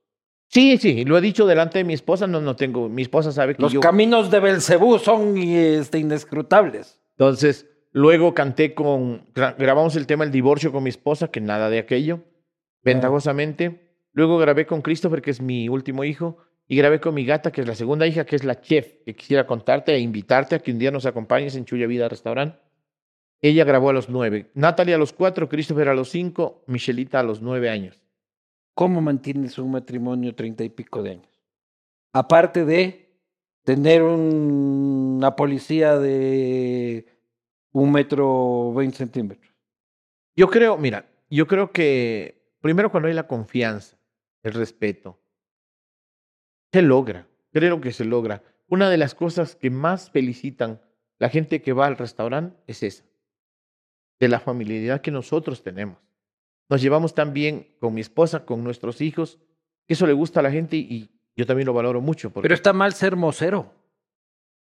Sí, sí, lo he dicho delante de mi esposa, no, no tengo, mi esposa sabe que Los yo... caminos de Belcebú son este, inescrutables. Entonces, luego canté con, gra- grabamos el tema El divorcio con mi esposa, que nada de aquello, ventajosamente. Luego grabé con Christopher, que es mi último hijo, y grabé con mi gata, que es la segunda hija, que es la chef, que quisiera contarte e invitarte a que un día nos acompañes en Chuya Vida Restaurant. Ella grabó a los nueve, Natalie a los cuatro, Christopher a los cinco, Michelita a los nueve años. ¿Cómo mantienes un matrimonio treinta y pico de años? Aparte de tener un- una policía de un metro veinte centímetros. Yo creo, mira, yo creo que primero cuando hay la confianza, el respeto, se logra, creo que se logra. Una de las cosas que más felicitan la gente que va al restaurante es esa, de la familiaridad que nosotros tenemos. Nos llevamos tan bien con mi esposa, con nuestros hijos, que eso le gusta a la gente y yo también lo valoro mucho. Porque Pero está mal ser mocero.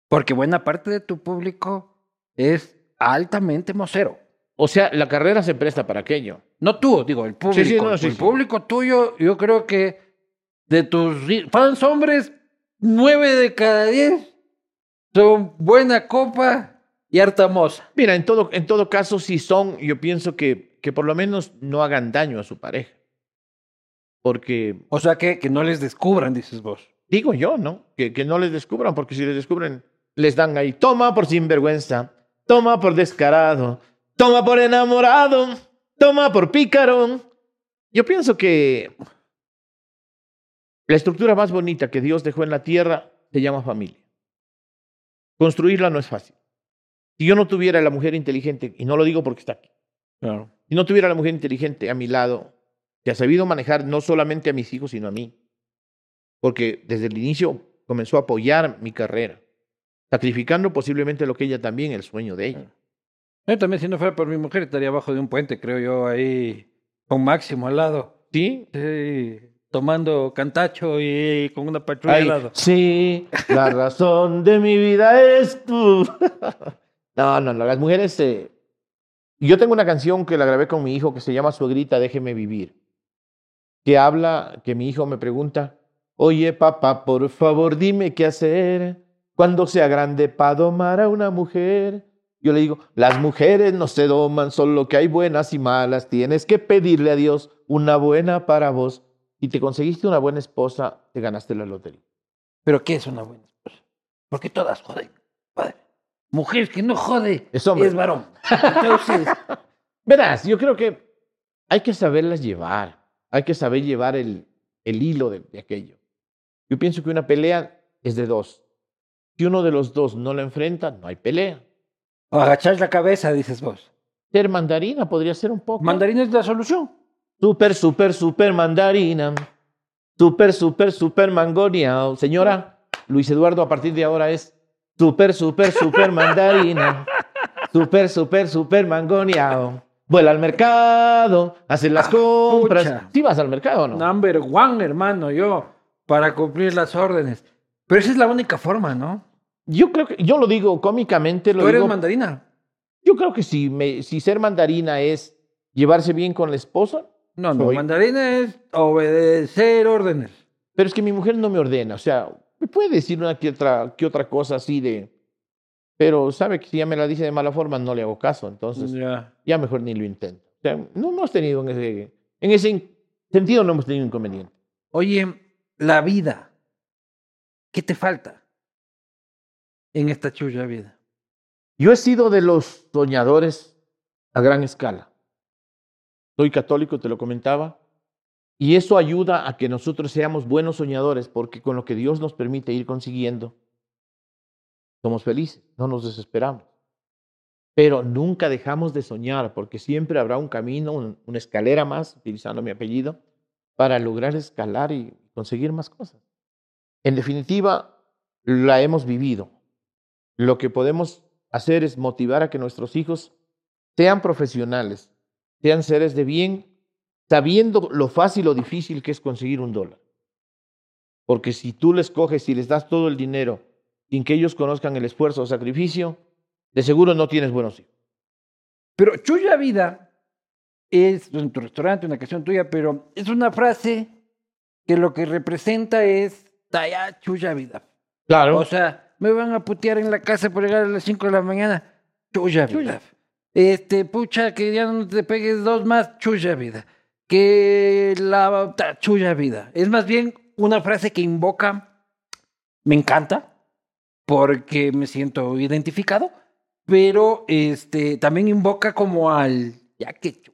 Porque buena parte de tu público es altamente mocero. O sea, la carrera se presta para aquello. No tú, digo, el público. sí, no, sí, el sí. público tuyo, yo creo que de tus fans hombres, nueve de cada diez son buena copa y harta moza. Mira, en todo, en todo caso, si son, yo pienso que, que por lo menos no hagan daño a su pareja. Porque, O sea, que, que no les descubran, dices vos. digo yo, ¿no? Que, que no les descubran, porque si les descubren, les dan ahí, toma por sinvergüenza, toma por descarado, toma por enamorado, toma por pícaro. Yo pienso que la estructura más bonita que Dios dejó en la tierra se llama familia. Construirla no es fácil. Si yo no tuviera la mujer inteligente, y no lo digo porque está aquí, Claro. si no tuviera la mujer inteligente a mi lado, que ha sabido manejar no solamente a mis hijos, sino a mí, porque desde el inicio comenzó a apoyar mi carrera, sacrificando posiblemente lo que ella también, el sueño de ella. Yo también, si no fuera por mi mujer, estaría abajo de un puente, creo yo, ahí con Máximo al lado. ¿Sí? Sí, tomando cantacho y con una patrulla Ay, al lado. sí, la razón de mi vida es tú. no, no, no, las mujeres... eh, Yo tengo una canción que la grabé con mi hijo que se llama Suegrita, déjeme vivir, que habla, que mi hijo me pregunta, oye papá, por favor dime qué hacer cuando sea grande para domar a una mujer. Yo le digo, las mujeres no se doman, solo que hay buenas y malas, tienes que pedirle a Dios una buena para vos. Si te conseguiste una buena esposa, te ganaste la lotería. Pero ¿qué es una buena esposa? Porque todas joden. Mujer que no jode Es hombre. varón. Entonces, Verás, yo creo que hay que saberlas llevar, hay que saber llevar el, el hilo de, de aquello. Yo pienso que una pelea es de dos. Si uno de los dos no la enfrenta, no hay pelea. o agachar la cabeza, dices vos. Ser mandarina podría ser un poco. Mandarina es la solución. Super, super, super mandarina. Super, super, super mangoneado. Señora, Luis Eduardo a partir de ahora es super, super, super mandarina. Super, super, super mangoneado. Vuela al mercado, hace las Ah, compras. pucha. ¿Sí vas al mercado o no? Number one, hermano, yo, para cumplir las órdenes. Pero esa es la única forma, ¿no? Yo creo que, yo lo digo cómicamente, lo Tú eres digo. mandarina. Yo creo que si, me, si ser mandarina es llevarse bien con la esposa, No, no, Soy. mandarina es obedecer órdenes. pero es que mi mujer no me ordena. O sea, me puede decir una que otra, que otra cosa así de, pero sabe que si ya me la dice de mala forma, no le hago caso. Entonces, Ya. ya mejor ni lo intento. O sea, no hemos tenido en ese, en ese sentido, no hemos tenido inconveniente. Oye, la vida. ¿Qué te falta en esta chulla vida? Yo he sido de los soñadores a gran escala. Soy católico, te lo comentaba, y eso ayuda a que nosotros seamos buenos soñadores, porque con lo que Dios nos permite ir consiguiendo, somos felices, no nos desesperamos. Pero nunca dejamos de soñar, porque siempre habrá un camino, un- una escalera más, utilizando mi apellido, para lograr escalar y conseguir más cosas. En definitiva, la hemos vivido. Lo que podemos hacer es motivar a que nuestros hijos sean profesionales, sean seres de bien, sabiendo lo fácil o difícil que es conseguir un dólar. Porque si tú les coges y les das todo el dinero sin que ellos conozcan el esfuerzo o sacrificio, de seguro no tienes buenos hijos. Pero chulla vida es en tu restaurante, una canción tuya, pero es una frase que lo que representa es talla chulla vida. Claro. O sea, me van a putear en la casa por llegar a las 5 de la mañana. Chulla vida. Este, pucha, que ya no te pegues dos más, chulla vida. Que la chulla vida. Es más bien una frase que invoca, me encanta, porque me siento identificado, pero este, también invoca como al ya que chu.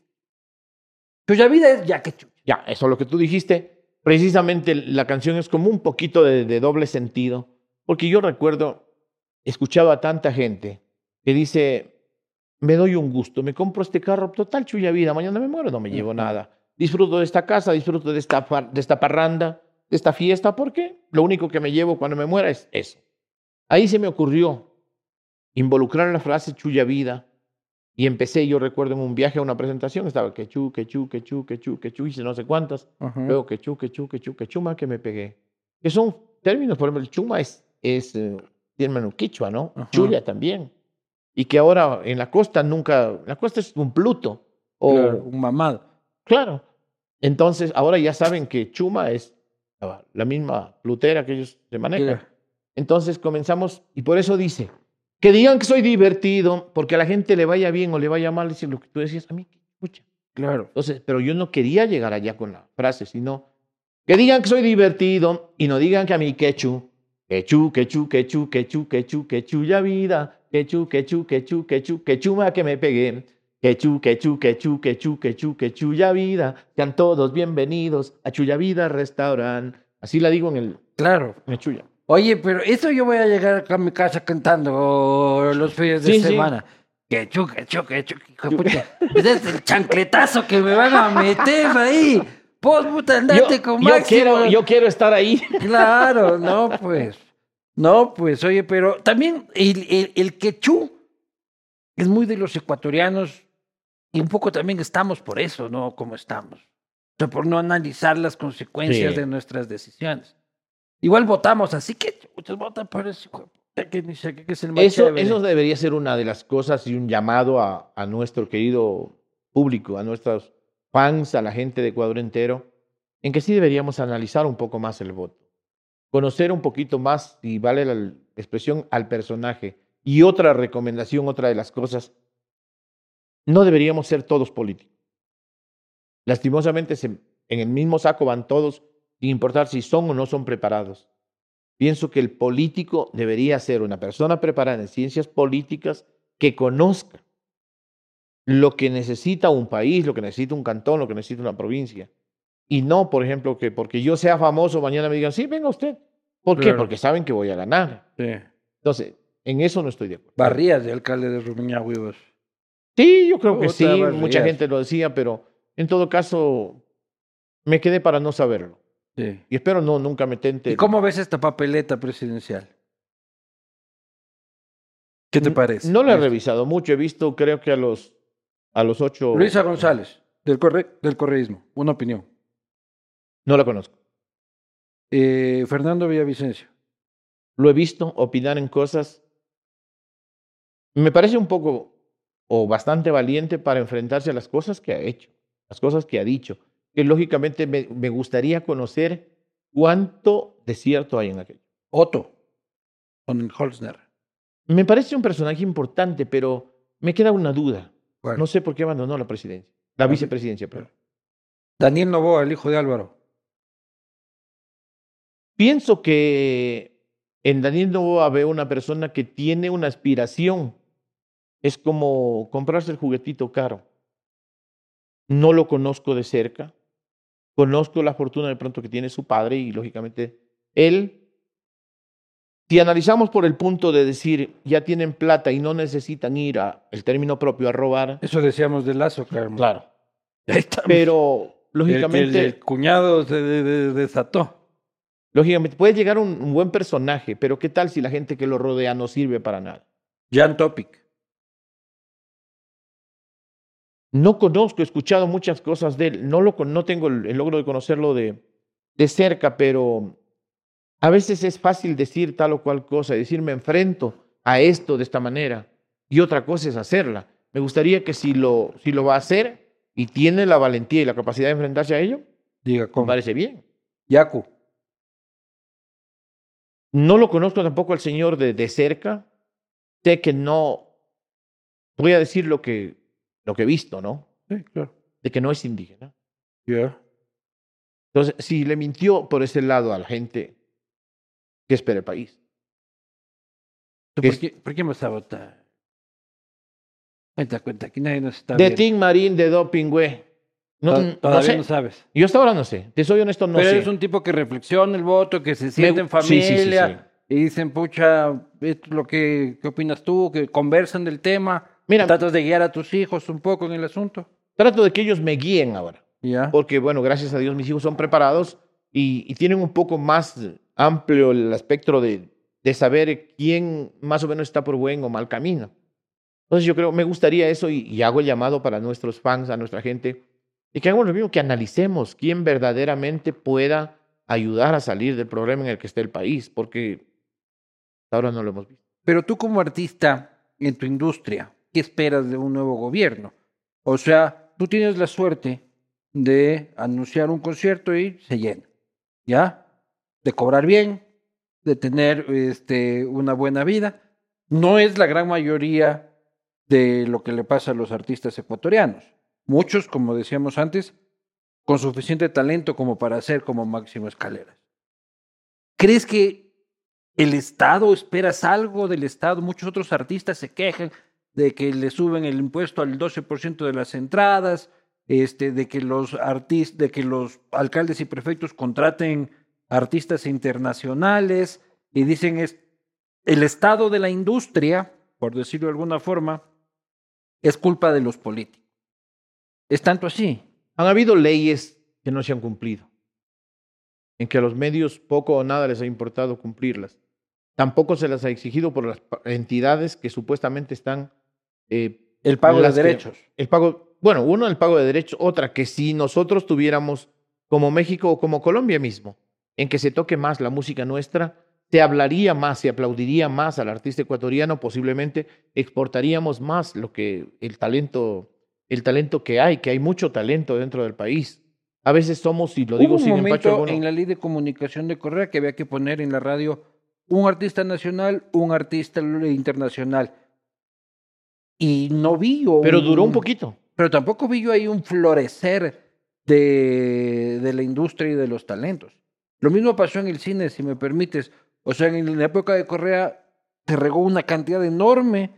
Chulla vida es ya que chu. Ya, eso es lo que tú dijiste. Precisamente la canción es como un poquito de, de doble sentido, porque yo recuerdo, he escuchado a tanta gente que dice, me doy un gusto, me compro este carro, total chulla vida, mañana me muero, no me llevo nada. Disfruto de esta casa, disfruto de esta, de esta parranda, de esta fiesta, porque lo único que me llevo cuando me muera es eso. Ahí se me ocurrió involucrar la frase chulla vida y empecé, yo recuerdo en un viaje a una presentación, estaba que chu, que chu, que chu, que chu, que chu, hice no sé cuántas. Luego que chu, que chu, que chu, que me pegué. Que son términos, por ejemplo, el chuma es, es eh, término quichua, ¿no? Ajá. Chulla también. Y que ahora en la costa nunca, la costa es un pluto. O, Claro, claro. un mamado. Entonces, ahora ya saben que chuma es la- misma plutera que ellos se manejan. Entonces comenzamos, y por eso dice, que digan que soy divertido, porque a la gente le vaya bien o le vaya mal, decir lo que tú decías, a mí, escucha. Claro. Entonces, pero yo no quería llegar allá con la frase, sino que digan que soy divertido y no digan que a mí quechu, quechu, quechu, quechu, quechu, quechu, quechu, ya vida, quechu, quechu, quechu, quechu, quechuma que me pegué, quechu, quechu, quechu, quechu, quechu, quechu, ya vida, sean todos bienvenidos a Chuya Vida Restaurant. Así la digo en el, Claro. en el Chuya. Oye, pero eso yo voy a llegar a mi casa cantando los fines de Sí, sí. semana. Que chu, que chu, que chu, que hijo de puta. Ese es el chancletazo que me van a meter ahí. Pues puta, andate Yo, con yo Máximo. quiero, yo quiero estar ahí. Claro, no, pues. No, pues, oye, pero también el, el, el quechú es muy de los ecuatorianos y un poco también estamos por eso, ¿no? Como estamos. O sea, por no analizar las consecuencias Sí. de nuestras decisiones. Igual votamos, así que muchos votan por ese que ni sé qué que es el Eso, chévere. eso debería ser una de las cosas y un llamado a, a nuestro querido público, a nuestros fans, a la gente de Ecuador entero, en que sí deberíamos analizar un poco más el voto, conocer un poquito más, y vale la expresión, al personaje. Y otra recomendación, otra de las cosas, no deberíamos ser todos políticos. Lastimosamente, se- en el mismo saco van todos, sin importar si son o no son preparados. Pienso que el político debería ser una persona preparada en ciencias políticas que conozca lo que necesita un país, lo que necesita un cantón, lo que necesita una provincia. Y no, por ejemplo, que porque yo sea famoso mañana me digan, sí, venga usted. ¿Por qué? Porque saben que voy a ganar. Sí. Entonces, en eso no estoy de acuerdo. Barrías de alcalde de Rumiñahui. Sí, yo creo que sí, mucha gente lo decía, pero en todo caso me quedé para no saberlo. Sí. Y espero no nunca me tente. ¿Y cómo ves esta papeleta presidencial? ¿Qué te parece? No lo he revisado mucho, he visto creo que a los a los ocho Luisa González, del, corre del correísmo, una opinión. no la conozco. Eh, Fernando Villavicencio. Lo he visto opinar en cosas. Me parece un poco o bastante valiente para enfrentarse a las cosas que ha hecho, las cosas que ha dicho. Que lógicamente me, me gustaría conocer cuánto de cierto hay en aquello. Otto, con Holzner. Me parece un personaje importante, pero me queda una duda. No sé por qué abandonó la presidencia, la vicepresidencia, perdón. Daniel Novoa, el hijo de Álvaro. Pienso que en Daniel Novoa veo una persona que tiene una aspiración. Es como comprarse el juguetito caro. No lo conozco de cerca. Conozco la fortuna de pronto que tiene su padre y lógicamente él. Si analizamos por el punto de decir ya tienen plata y no necesitan ir a el término propio a robar, Eso decíamos de Lazo, claro. claro. Pero El- lógicamente el, el cuñado se de- de- desató. Lógicamente, puede llegar un, un buen personaje, pero ¿qué tal si la gente que lo rodea no sirve para nada? Jan Topic. No conozco, he escuchado muchas cosas de él, no, lo, no tengo el, el logro de conocerlo de, de cerca, pero a veces es fácil decir tal o cual cosa, decir me enfrento a esto de esta manera, y otra cosa es hacerla. Me gustaría que si lo, si lo va a hacer y tiene la valentía y la capacidad de enfrentarse a ello, Diga me cómo. parece bien. Yaku. No lo conozco tampoco al señor de, de cerca. Sé que no, voy a decir lo que, lo que he visto, ¿no? Sí, claro. De que no es indígena. Ya. Entonces, si le mintió por ese lado a la gente, ¿qué espera el país? ¿Por Es- qué, ¿Por qué me sabota? Cuenta, cuenta, aquí nadie nos está De. Tim Marín, de doping, güey. No, To- no Todavía sé. no sabes. Yo hasta ahora no sé. Te soy honesto, no Pero sé. eres un tipo que reflexiona el voto, que se siente en sí, sí, sí, familia sí. y dicen, pucha, esto es lo que ¿qué opinas tú, que conversan del tema. Mira- tratas de guiar a tus hijos un poco en el asunto. Trato de que ellos me guíen ahora. Ya. Porque, bueno, gracias a Dios mis hijos son preparados y, y tienen un poco más amplio el espectro de, de saber quién más o menos está por buen o mal camino. Entonces yo creo, me gustaría eso y, y hago el llamado para nuestros fans, a nuestra gente, y que hagamos lo mismo, que analicemos quién verdaderamente pueda ayudar a salir del problema en el que está el país, porque hasta ahora no lo hemos visto. Pero tú como artista en tu industria, ¿qué esperas de un nuevo gobierno? O sea, tú tienes la suerte de anunciar un concierto y se llena, ¿ya? De cobrar bien, de tener este, una buena vida. No es la gran mayoría de lo que le pasa a los artistas ecuatorianos. Muchos, como decíamos antes, con suficiente talento como para ser como Máximo Escaleras. ¿Crees que el Estado, esperas algo del Estado? Muchos otros artistas se quejan de que le suben el impuesto al 12% de las entradas, este, de que los artistas, de que los alcaldes y prefectos contraten artistas internacionales y dicen es el estado de la industria, por decirlo de alguna forma, es culpa de los políticos. Es tanto así. Han habido leyes que no se han cumplido, en que a los medios poco o nada les ha importado cumplirlas. Tampoco se las ha exigido por las entidades que supuestamente están... eh, El pago de que- derechos. el pago, bueno, uno el pago de derechos, otra que si nosotros tuviéramos como México o como Colombia mismo, en que se toque más la música nuestra, se hablaría más, se aplaudiría más al artista ecuatoriano, posiblemente exportaríamos más lo que el talento, el talento que hay, que hay mucho talento dentro del país. A veces somos, y lo digo un sin empacho momento alguno, en la ley de comunicación de Correa que había que poner en la radio un artista nacional, un artista internacional. Y no vi yo pero duró un poquito. Pero tampoco vi yo ahí un florecer de, de la industria y de los talentos. Lo mismo pasó en el cine, si me permites. O sea, en la época de Correa se regó una cantidad enorme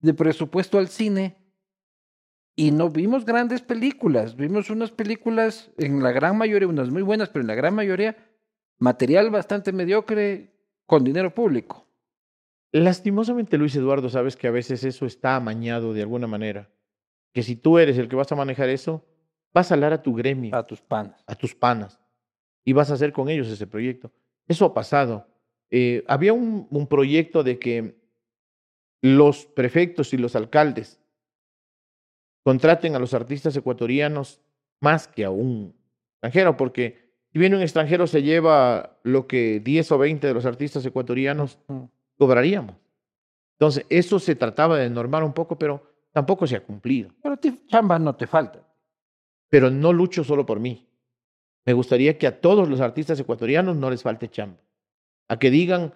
de presupuesto al cine y no vimos grandes películas. Vimos unas películas, en la gran mayoría, unas muy buenas, pero en la gran mayoría, material bastante mediocre con dinero público. Lastimosamente, Luis Eduardo, sabes que a veces eso está amañado de alguna manera. Que si tú eres el que vas a manejar eso, vas a hablar a tu gremio, A tus panas. a tus panas, y vas a hacer con ellos ese proyecto. Eso ha pasado. Eh, había un, un proyecto de que los prefectos y los alcaldes contraten a los artistas ecuatorianos más que a un extranjero, porque si viene un extranjero se lleva lo que 10 o 20 de los artistas ecuatorianos. Cobraríamos. Entonces, eso se trataba de normar un poco, pero tampoco se ha cumplido. Pero a ti chamba no te falta. Pero no lucho solo por mí. Me gustaría que a todos los artistas ecuatorianos no les falte chamba. A que digan,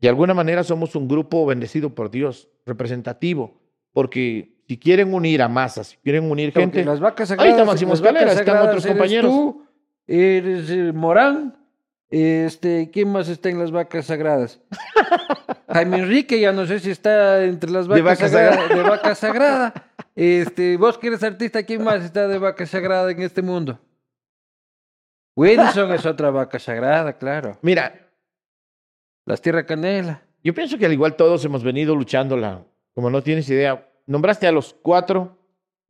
de alguna manera somos un grupo bendecido por Dios, representativo, porque si quieren unir a masas, si quieren unir Porque gente, las vacas Ahí sagradas. está Máximo Escalera, están otros eres compañeros. Tú, eres eh, Morán. Este, ¿quién más está en las vacas sagradas? Jaime Enrique, ya no sé si está entre las De vacas vaca sagradas, de vaca sagrada. Este, vos que eres artista, ¿quién más está de vaca sagrada en este mundo? Wilson es otra vaca sagrada, claro. mira, Las Tierra Canela. yo pienso que al igual todos hemos venido luchando, la, como no tienes idea, nombraste a los cuatro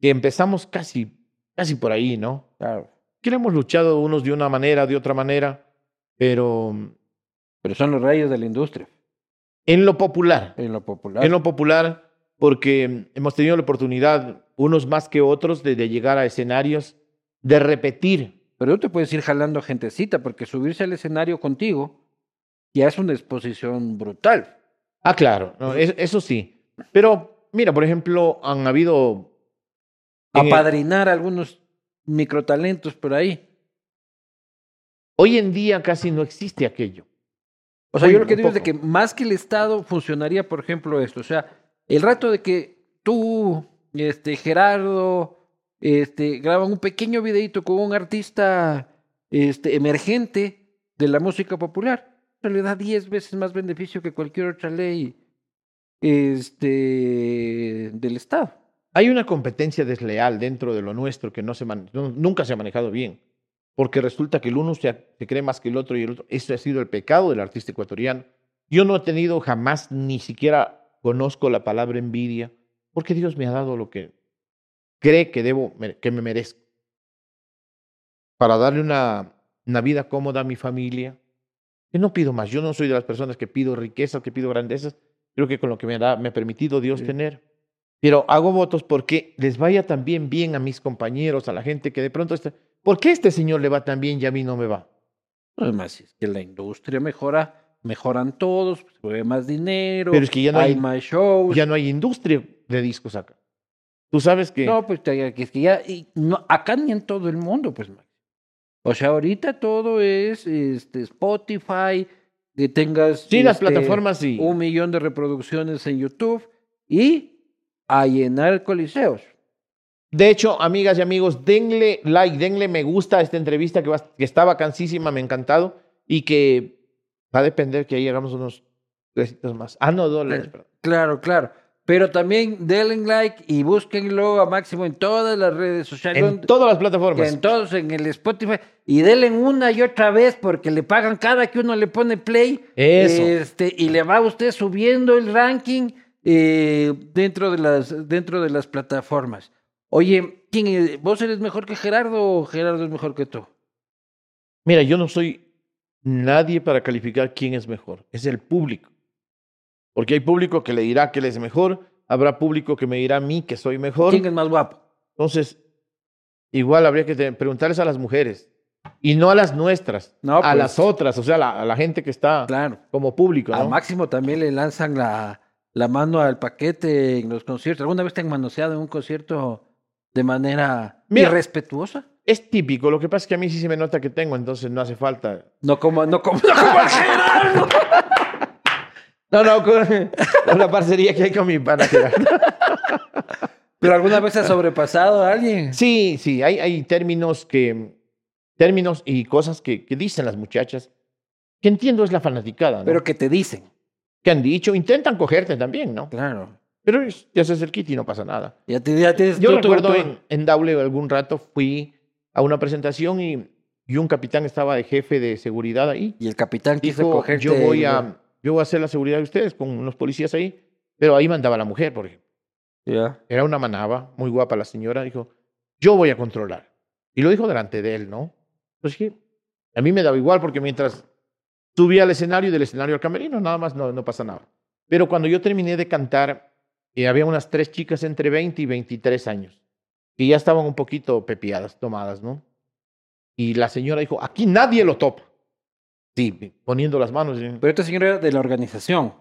que empezamos casi, casi por ahí, ¿no? Claro. Que le hemos luchado unos de una manera, de otra manera, pero Pero son los reyes de la industria, en lo popular, en lo popular. en lo popular, porque hemos tenido la oportunidad, unos más que otros, de, de llegar a escenarios, de repetir. Pero tú te puedes ir jalando gentecita, porque subirse al escenario contigo ya es una exposición brutal. Ah, claro, no, eso sí. Pero, mira, por ejemplo, han habido... en el- Apadrinar algunos microtalentos por ahí. Hoy en día casi no existe aquello. O sea, yo lo que digo es de que más que el Estado funcionaría, por ejemplo, esto. O sea, el rato de que tú, este, Gerardo, este, graban un pequeño videito con un artista este, emergente de la música popular, le da 10 veces más beneficio que cualquier otra ley este, del Estado. Hay una competencia desleal dentro de lo nuestro que no se man- nunca se ha manejado bien, porque resulta que el uno se, se cree más que el otro y el otro. Eso ha sido el pecado del artista ecuatoriano. Yo no he tenido jamás, ni siquiera conozco la palabra envidia, porque Dios me ha dado lo que cree que debo, que me merezco, para darle una, una vida cómoda a mi familia. Yo no pido más. Yo no soy de las personas que pido riquezas, que pido grandezas. Creo que con lo que me, da, me ha permitido Dios Sí. tener. Pero hago votos porque les vaya también bien a mis compañeros, a la gente que de pronto está. ¿Por qué este señor le va tan bien y a mí no me va? Además, es que la industria mejora, mejoran todos, se mueve más dinero, Pero es que ya no hay hay- más shows. Ya no hay industria de discos acá. Tú sabes que. No, pues es que ya, y no, acá ni en todo el mundo, pues. Max. O sea, ahorita todo es este, Spotify, que tengas sí, las este, plataformas sí. un millón de reproducciones en YouTube y a llenar coliseos. De hecho, amigas y amigos, denle like, denle me gusta a esta entrevista que, va- que está vacancísima, me ha encantado y que va a depender que ahí hagamos unos pesitos más. Ah, no, dólares. perdón. Claro, claro. Pero también denle like y búsquenlo a máximo en todas las redes sociales. En todas las plataformas. en todos en el Spotify y denle una y otra vez porque le pagan cada que uno le pone play Eso. este y le va usted subiendo el ranking eh, dentro de las dentro de las plataformas oye quién es? vos eres mejor que Gerardo o Gerardo es mejor que tú Mira, yo no soy nadie para calificar quién es mejor. Es el público. Porque hay público que le dirá que él es mejor, habrá público que me dirá a mí que soy mejor. quién es más guapo Entonces, igual habría que preguntarles a las mujeres y no a las nuestras, No, a pues. las otras, o sea, la- a la gente que está claro como público. a ¿no? Máximo también le lanzan la la mano al paquete en los conciertos alguna vez te han manoseado en un concierto de manera Mira. irrespetuosa Es típico, lo que pasa es que a mí sí se me nota que tengo, entonces no hace falta. no como no como, no como al Gerardo No, no, con, con la parcería que hay con mi pana. Pero alguna vez has sobrepasado a alguien. Sí, sí, hay, hay términos que, términos y cosas que, que dicen las muchachas que entiendo es la fanaticada, ¿no? Pero que te dicen. que han dicho, intentan cogerte también, ¿no? Claro. Pero es- ya se acerquita y no pasa nada. Ya, te, ya tienes Yo tú- tú- recuerdo tú- en, en Daule algún rato fui a una presentación y, y un capitán estaba de jefe de seguridad ahí. Y el capitán quiso Dijo, cogerte. yo voy a, yo voy a hacer la seguridad de ustedes con unos policías ahí. Pero ahí mandaba la mujer, por ejemplo. Ya. Era una manaba, muy guapa la señora. Dijo, yo voy a controlar. Y lo dijo delante de él, ¿no? Pues que a mí me daba igual porque mientras subía al escenario y del escenario al camerino, nada más no, no pasa nada. Pero cuando yo terminé de cantar, eh, había unas tres chicas entre 20 y 23 años, que ya estaban un poquito pepiadas, tomadas, ¿no? Y la señora dijo, aquí nadie lo topa. Sí, poniendo las manos. Pero esta señora era de la organización.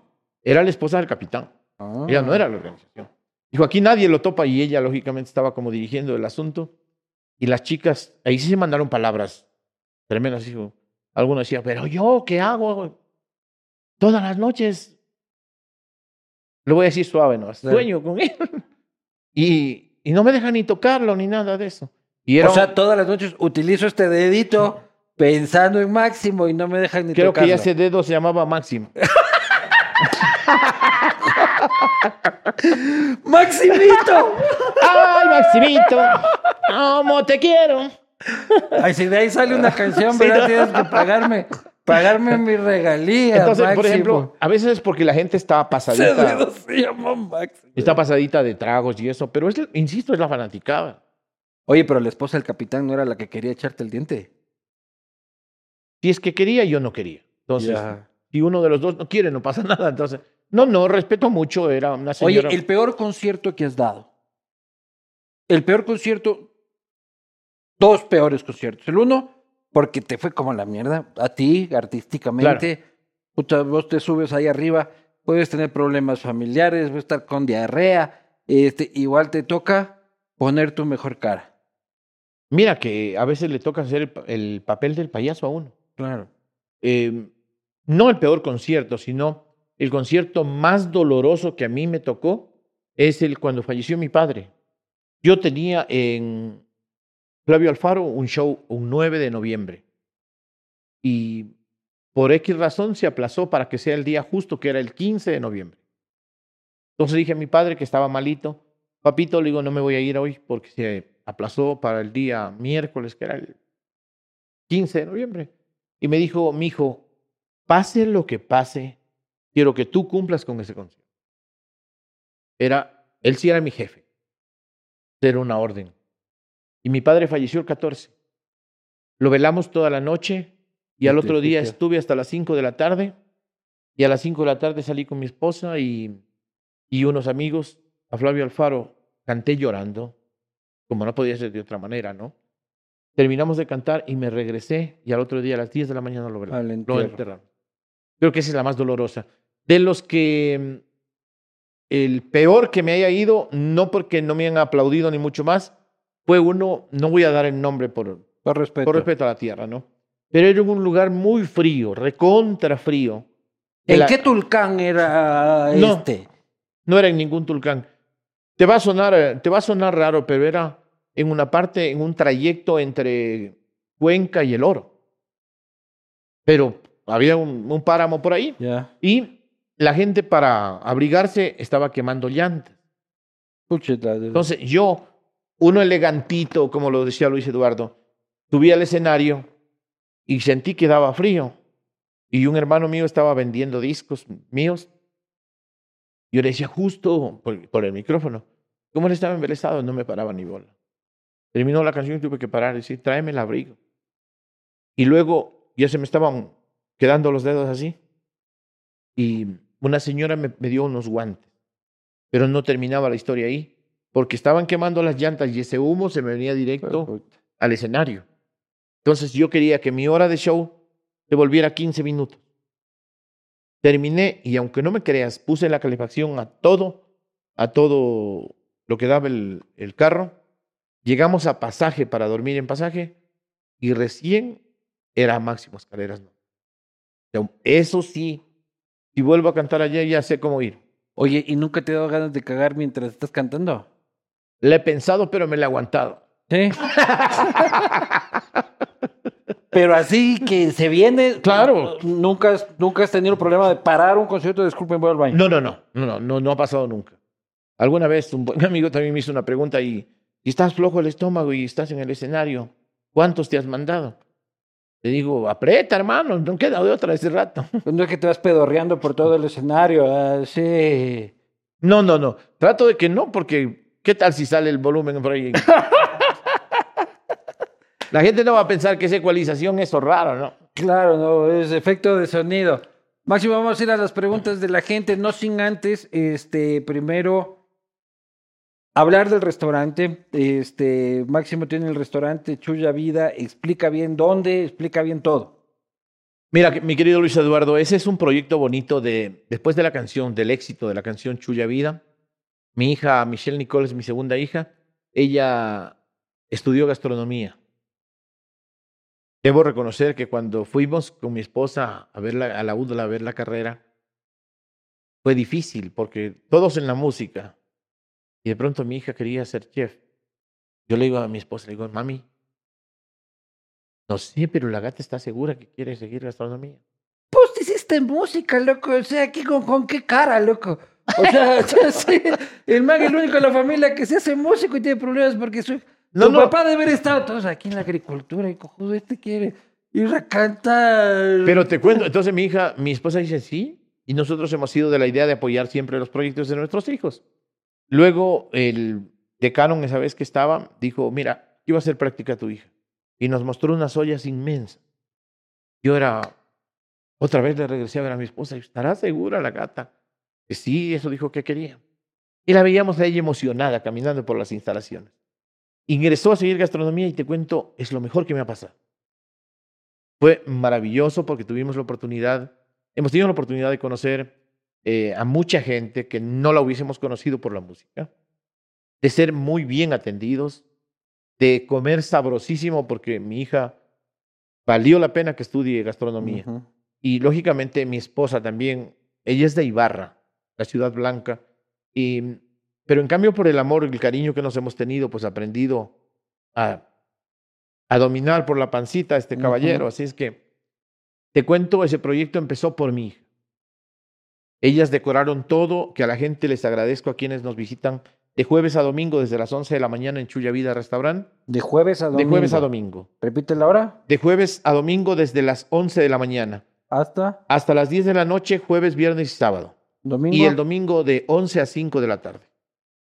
Era la esposa del capitán. Ah. Ella no era la organización. Dijo, aquí nadie lo topa y ella lógicamente estaba como dirigiendo el asunto. Y las chicas, ahí sí se mandaron palabras tremendas. Dijo, alguno decía, pero yo, ¿qué hago? todas las noches, lo voy a decir suave, ¿no? Sueño con él. Y, y no me deja ni tocarlo ni nada de eso. Y era o un- sea, todas las noches utilizo este dedito pensando en Máximo y no me dejan ni creo tocarlo. que ya ese dedo se llamaba Máximo. ¡Maximito! ¡Ay, Maximito! ¡Cómo te quiero! Ay, si de ahí sale una canción, Sí, ¿verdad? no. Tienes que pagarme, pagarme mi regalía. Entonces, por ejemplo, a veces es porque la gente está Ese pasadita, dedo se llama Máximo. está pasadita de tragos y eso, pero es, insisto, es la fanaticada. Oye, pero la esposa del capitán no era la que quería echarte el diente. Si es que quería, yo no quería. Entonces, Ya. si uno de los dos no quiere, no pasa nada. Entonces, no, no, respeto mucho, era una Oye, el peor concierto que has dado. El peor concierto. Dos peores conciertos. El uno, porque te fue como la mierda. A ti, artísticamente. Puta, vos te subes ahí arriba. Puedes tener problemas familiares, puedes estar con diarrea. Este, igual te toca poner tu mejor cara. Mira que a veces le toca hacer el, pa- el papel del payaso a uno. Claro. Eh, no el peor concierto, sino el concierto más doloroso que a mí me tocó es el cuando falleció mi padre. Yo tenía en Flavio Alfaro un show un 9 de noviembre y por X razón se aplazó para que sea el día justo, que era el 15 de noviembre. Entonces dije a mi padre que estaba malito, papito, le digo, no me voy a ir hoy porque se aplazó para el día miércoles, que era el 15 de noviembre. Y me dijo, mi hijo, pase lo que pase, quiero que tú cumplas con ese concierto. Era, él sí era mi jefe. Era una orden. Y mi padre falleció el 14. Lo velamos toda la noche y al otro día estuve hasta las 5 de la tarde. Y a las 5 de la tarde salí con mi esposa y, y unos amigos a Flavio Alfaro. Canté llorando, como no podía ser de otra manera, ¿no? Terminamos de cantar y me regresé y al otro día a las 10 de la mañana lo velamos. Lo enterramos. Creo que esa es la más dolorosa. De los que mm, el peor que me haya ido, no porque no me han aplaudido ni mucho más, fue uno, no voy a dar el nombre por, Por respeto. por respeto a la tierra, ¿no? Pero era un lugar muy frío, recontra frío. ¿En La- qué tulcán era No. este? No era en ningún tulcán. Te va a sonar, eh, te va a sonar raro, pero era en una parte, en un trayecto entre Cuenca y el Oro. Pero había un, un páramo por ahí y la gente para abrigarse estaba quemando llantas. Entonces yo, uno elegantito, como lo decía Luis Eduardo, subí al escenario y sentí que daba frío. Y un hermano mío estaba vendiendo discos míos. Yo le decía justo por, el micrófono. Como él estaba embelesado, no me paraba ni bola. Terminó la canción y tuve que parar y decir, tráeme el abrigo. Y luego ya se me estaban quedando los dedos así. Y una señora me dio unos guantes. Pero no terminaba la historia ahí, porque estaban quemando las llantas y ese humo se me venía directo al escenario. Entonces yo quería que mi hora de show se volviera 15 minutos. Terminé y aunque no me creas, puse la calefacción a todo, a todo lo que daba el, el carro. Llegamos a pasaje para dormir en pasaje y recién era Máximo Escaleras. No. Eso sí, si vuelvo a cantar ayer ya sé cómo ir. Oye, ¿y nunca te he dado ganas de cagar mientras estás cantando? Le he pensado, pero me la he aguantado. Sí. Pero así que se viene. Claro. Nunca, has- nunca has tenido el problema de parar un concierto. Disculpen, voy al baño. No, no, no, no, no, no, no ha pasado nunca. Alguna vez un buen amigo también me hizo una pregunta y, y estás flojo el estómago y estás en el escenario. ¿Cuántos te has mandado? Le digo, aprieta, hermano, no queda de otra ese rato. No es que te vas pedorreando por todo el escenario. ah, sí. No, no, no. Trato de que no, porque ¿qué tal si sale el volumen por ahí? La gente no va a pensar que esa ecualización es raro, ¿no? Claro, no, es efecto de sonido. Máximo, vamos a ir a las preguntas de la gente, no sin antes, este, primero, hablar del restaurante. Este, Máximo tiene el restaurante Chuya Vida, explica bien dónde, explica bien todo. Mira, mi querido Luis Eduardo, ese es un proyecto bonito de, después de la canción, del éxito de la canción Chuya Vida. Mi hija, Michelle Nicole, es mi segunda hija. Ella estudió gastronomía. Debo reconocer que cuando fuimos con mi esposa a ver la, a la a ver la carrera, fue difícil porque todos en la música. Y de pronto mi hija quería ser chef. Yo le digo a mi esposa, le digo, mami, no sé, pero la gata está segura que quiere seguir gastronomía. Pues hiciste música, loco. O sea, aquí con, con qué cara, loco. O sea, sé, el man es el único de la familia que se hace músico y tiene problemas porque su, No, tu no. papá debe haber estado todos aquí en la agricultura y cojudo este quiere ir a cantar. Pero te cuento, entonces mi hija, mi esposa dice sí, y nosotros hemos sido de la idea de apoyar siempre los proyectos de nuestros hijos. Luego el decano, esa vez que estaba, dijo, mira, iba a hacer práctica tu hija. Y nos mostró unas ollas inmensas. Yo era, otra vez le regresé a ver a mi esposa, y, ¿estará segura la gata? Que sí, eso dijo que quería. Y la veíamos a ella emocionada caminando por las instalaciones. Ingresó a seguir gastronomía y te cuento, es lo mejor que me ha pasado. Fue maravilloso porque tuvimos la oportunidad, hemos tenido la oportunidad de conocer eh, a mucha gente que no la hubiésemos conocido por la música, de ser muy bien atendidos, de comer sabrosísimo porque mi hija valió la pena que estudie gastronomía. Y lógicamente mi esposa también, ella es de Ibarra, la ciudad blanca, y, pero en cambio por el amor y el cariño que nos hemos tenido, pues aprendido a, a dominar por la pancita a este caballero. Así es que te cuento, ese proyecto empezó por mí. Ellas decoraron todo, que a la gente les agradezco a quienes nos visitan de jueves a domingo desde las 11 de la mañana en Chuya Vida Restaurant. De jueves a domingo. De jueves a domingo. Repite la hora. De jueves a domingo desde las 11 de la mañana Hasta hasta las 10 de la noche, jueves, viernes y sábado. Domingo. Y el domingo de 11 a 5 de la tarde.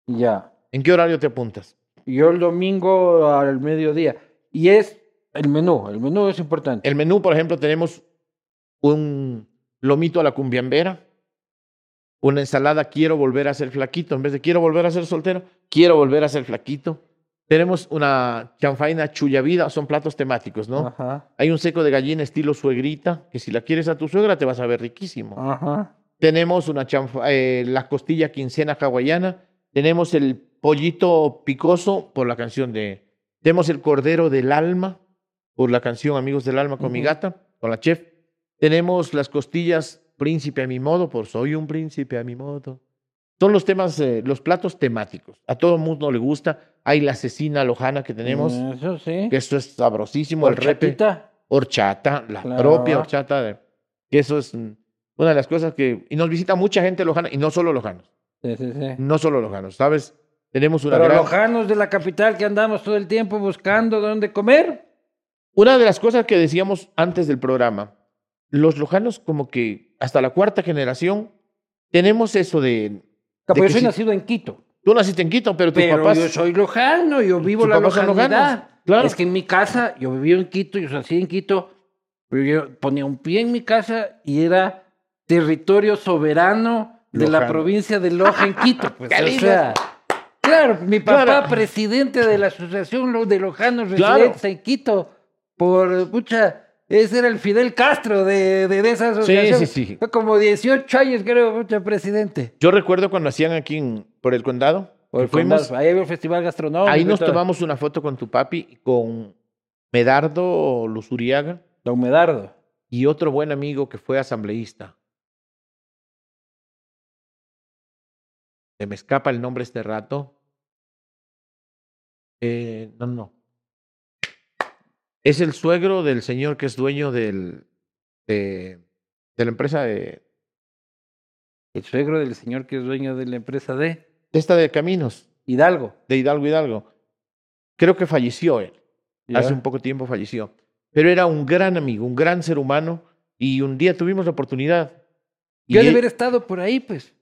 Ya. ¿En qué horario te apuntas? Yo el domingo al mediodía. Y es el menú. El menú es importante. El menú, por ejemplo, tenemos un lomito a la cumbiambera, una ensalada quiero volver a ser flaquito, en vez de quiero volver a ser soltero, quiero volver a ser flaquito. Tenemos una chanfaina chuya vida, son platos temáticos, ¿no? Ajá. Hay un seco de gallina estilo suegrita, que si la quieres a tu suegra te vas a ver riquísimo. Ajá. Tenemos una chanfa- eh, la costilla quincena hawaiana. Tenemos el pollito picoso por la canción de. Tenemos el cordero del alma por la canción Amigos del Alma con mi gata, con la chef. Tenemos las costillas príncipe a mi modo por Soy un príncipe a mi modo. Son los temas, eh, los platos temáticos. A todo mundo le gusta. Hay la cecina lojana que tenemos, Eso sí. que eso es sabrosísimo. El repe Horchatita. horchata, la Claro. propia horchata, de, que eso es mm, una de las cosas que... Y nos visita mucha gente lojana, y no solo lojanos, Sí, sí, sí. no solo lojanos, ¿sabes? Tenemos una Pero gran... lojanos de la capital que andamos todo el tiempo buscando dónde comer. Una de las cosas que decíamos antes del programa, los lojanos como que hasta la cuarta generación tenemos eso de... Yo soy si- nacido en Quito. Tú naciste en Quito, pero tus Pero papás... yo soy lojano, yo vivo la lojanidad. claro. Es que en mi casa, yo vivía en Quito, yo nací en Quito, pero yo ponía un pie en mi casa y era territorio soberano de la provincia de Loja en Quito. Pues, Qué o sea, claro, mi papá, Claro. presidente de la Asociación de Lojanos Claro. Residentes en Quito, por, pucha, ese era el Fidel Castro de, de, de esa asociación. sí, sí. Fue como 18 años, creo, pucha, presidente. Yo recuerdo cuando hacían aquí en- por el condado, Por fuimos, Ahí había el festival gastronómico. ahí nos tomamos una foto con tu papi, con Medardo Luzuriaga, Don Medardo. y otro buen amigo que fue asambleísta. Se me escapa el nombre este rato. Eh, no, no. Es el suegro del señor que es dueño del, de, de la empresa de, El suegro del señor que es dueño de la empresa de esta de Caminos, Hidalgo. de Hidalgo Hidalgo. Creo que falleció él. Hace un poco tiempo falleció. Pero era un gran amigo, un gran ser humano. Y un día tuvimos la oportunidad. Yo de él- haber estado por ahí, pues.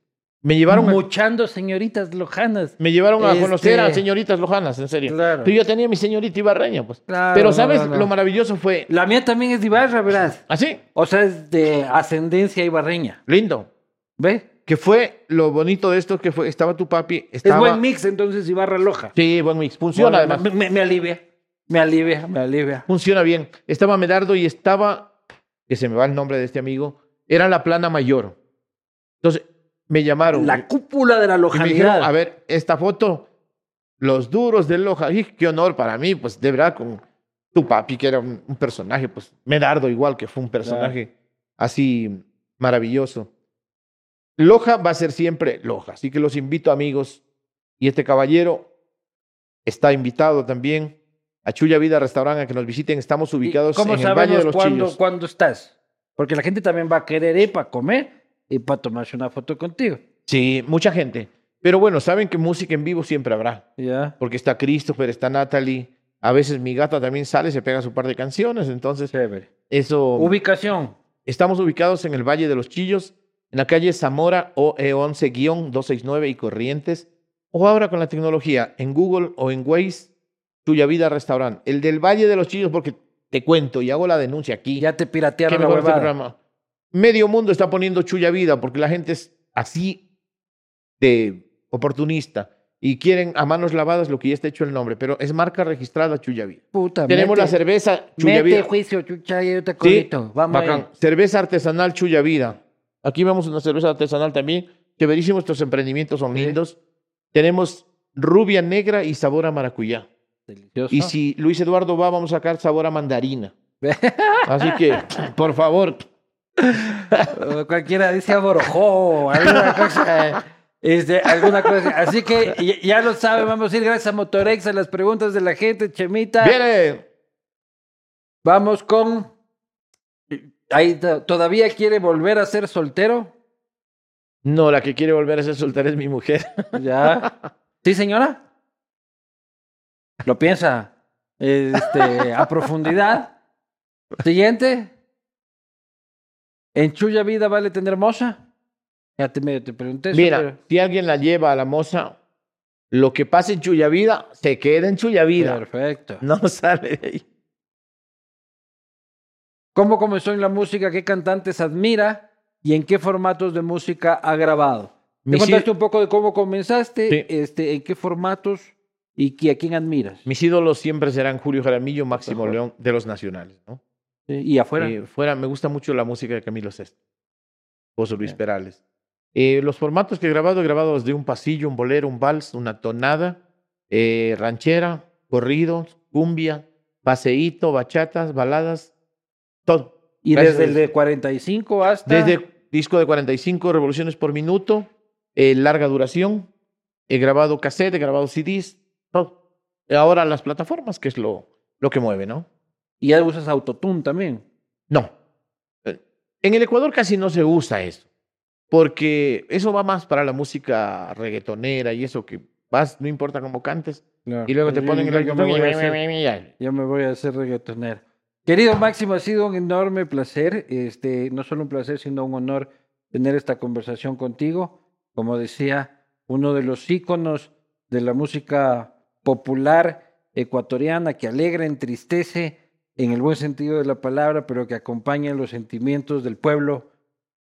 Me llevaron a- Muchando señoritas lojanas. Me llevaron a Este- conocer a señoritas lojanas, en serio. Claro. Pero yo tenía mi señorita ibarreña, pues. Claro, Pero ¿sabes? no, no. Lo maravilloso fue... La mía también es de Ibarra, verás. Así, O sea, es de ascendencia ibarreña. lindo. ¿Ves? Que fue lo bonito de esto, que fue, estaba tu papi, Es estaba... buen mix, entonces, Ibarra Loja. Sí, buen mix. Funciona Bueno, además. Me- me alivia. Me alivia, me alivia. Funciona bien. Estaba Medardo y estaba, que se me va el nombre de este amigo, era la plana mayor. Entonces, me llamaron. La cúpula de la y me dijeron, lojanidad. a ver, esta foto, los duros del Loja. Y qué honor para mí, pues, de verdad, con tu papi, que era un, un personaje, pues, Medardo igual, que fue un personaje así maravilloso. Loja va a ser siempre Loja. Así que los invito, amigos. Y este caballero está invitado también a Chuya Vida Restaurante a que nos visiten. Estamos ubicados ¿Cómo en el Valle de los cuándo, Chillos. cuándo estás? Porque la gente también va a querer ir para comer y para tomarse una foto contigo. Sí, mucha gente. Pero bueno, saben que música en vivo siempre habrá. Ya. Porque está Christopher, está Natalie. A veces mi gata también sale, se pega su par de canciones. Entonces, Chévere. eso. Ubicación. Estamos ubicados en el Valle de los Chillos, en la calle Zamora E OE11-269 y Corrientes. O ahora con la tecnología, en Google o en Waze, Tuya Vida Restaurant. El del Valle de los Chillos, porque te cuento y hago la denuncia aquí. Ya te piratearon la huevada. Medio mundo está poniendo Chuya Vida porque la gente es así de oportunista y quieren a manos lavadas lo que ya está hecho el nombre, pero es marca registrada Chuya Vida. Puta, Tenemos mete- la cerveza Chuya Mete juicio, chucha, yo te Sí. Vamos ahí. Cerveza artesanal Chuya Vida. Aquí vemos una cerveza artesanal también. Chéverísimo, estos emprendimientos son Sí. lindos. Tenemos rubia negra y sabor a maracuyá. Delicioso. Y si Luis Eduardo va, vamos a sacar sabor a mandarina. Así que, por favor, O cualquiera dice aborojó, alguna cosa. Este, alguna cosa. Así que ya, lo saben, vamos a ir gracias a Motorex a las preguntas de la gente, Chemita. viene. Vamos con. Ahí to- todavía quiere volver a ser soltero. No, la que quiere volver a ser soltera es mi mujer. Ya. ¿Sí, señora? Lo piensa. Este, a profundidad. Siguiente. ¿En Chuya Vida vale tener moza? Ya te, medio te pregunté eso, Mira, pero- si alguien la lleva a la moza, lo que pasa en Chuya Vida, se queda en Chuya Vida. Perfecto. No sale de ahí. ¿Cómo comenzó en la música? ¿Qué cantantes admira? ¿Y en qué formatos de música ha grabado? Me contaste un poco de cómo comenzaste, Sí. este, en qué formatos y a quién admiras. mis ídolos siempre serán Julio Jaramillo, Máximo Ajá. León, de los nacionales. ¿no? Sí, Y afuera. Eh, fuera, me gusta mucho la música de Camilo Sesto, José Luis Bien. Perales. Eh, los formatos que he grabado, he grabado desde un pasillo, un bolero, un vals, una tonada, eh, ranchera, corridos, cumbia, paseíto, bachatas, baladas, todo. y gracias desde el de 45 hasta. Desde disco de 45 revoluciones por minuto, eh, larga duración, he grabado cassette, he grabado CDs, todo. Ahora las plataformas, que es lo, lo que mueve, ¿no? Y ya usas autotune también. No. Eh, En el Ecuador casi no se usa eso, porque eso va más para la música reggaetonera y eso que vas, no importa cómo cantes, y luego te ponen yo- el yo me voy a hacer- Yo me voy a hacer reggaetonero. Querido Máximo, ha sido un enorme placer, este, no solo un placer, sino un honor tener esta conversación contigo. Como decía, uno de los íconos de la música popular ecuatoriana que alegra, entristece, en el buen sentido de la palabra, pero que acompaña los sentimientos del pueblo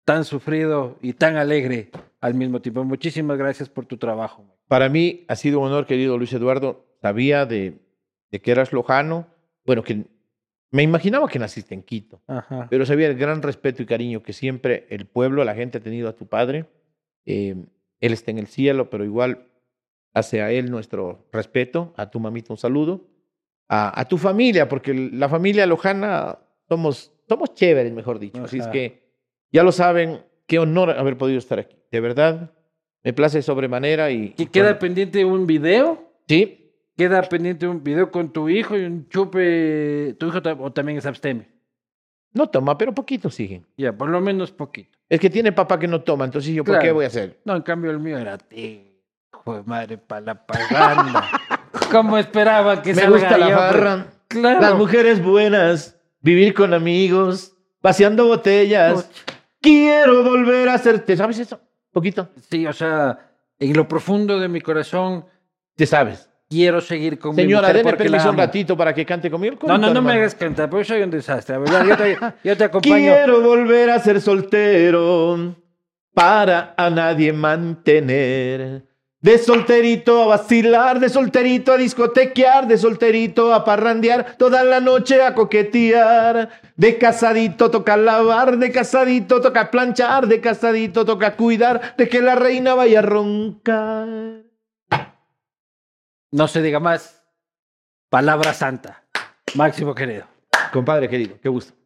tan sufrido y tan alegre al mismo tiempo. Muchísimas gracias por tu trabajo. Para mí ha sido un honor, querido Luis Eduardo. Sabía de, de que eras lojano, bueno, que me imaginaba que naciste en Quito. Ajá. pero sabía el gran respeto y cariño que siempre el pueblo, la gente ha tenido a tu padre. Eh, él está en el cielo, pero igual hacia él nuestro respeto, a tu mamita un saludo, a, a tu familia, porque la familia lojana somos, somos chéveres, mejor dicho. Así es Ajá. que ya lo saben, qué honor haber podido estar aquí. De verdad, me place sobremanera y... ¿Que queda pendiente un video? Sí, queda pendiente un video con tu hijo y un chupe. ¿Tu hijo o también es abstemio? no toma, pero poquito siguen. Ya, por lo menos poquito. Es que tiene papá que no toma, entonces yo, ¿por qué voy a hacer? No, en cambio el mío era ti. Hijo de madre, para la paganda. ¿Cómo esperaba que Me salga gusta la yo, pues? Claro. Las mujeres buenas, vivir con amigos, paseando botellas. Quiero volver a ser. ¿Te sabes eso? Poquito. Sí, o sea, en lo profundo de mi corazón Te sabes. quiero seguir con mi Señora, mujer denme porque la permiso un amo. ratito para que cante conmigo. No, no, no me hagas cantar, porque soy un desastre. Yo te, yo te acompaño. Quiero volver a ser soltero para a nadie mantener. De solterito a vacilar, de solterito a discotequear, de solterito a parrandear, toda la noche a coquetear. De casadito toca lavar, de casadito toca planchar, de casadito toca cuidar, de que la reina vaya a roncar. No se diga más. Palabra santa. Máximo querido. Compadre querido, qué gusto.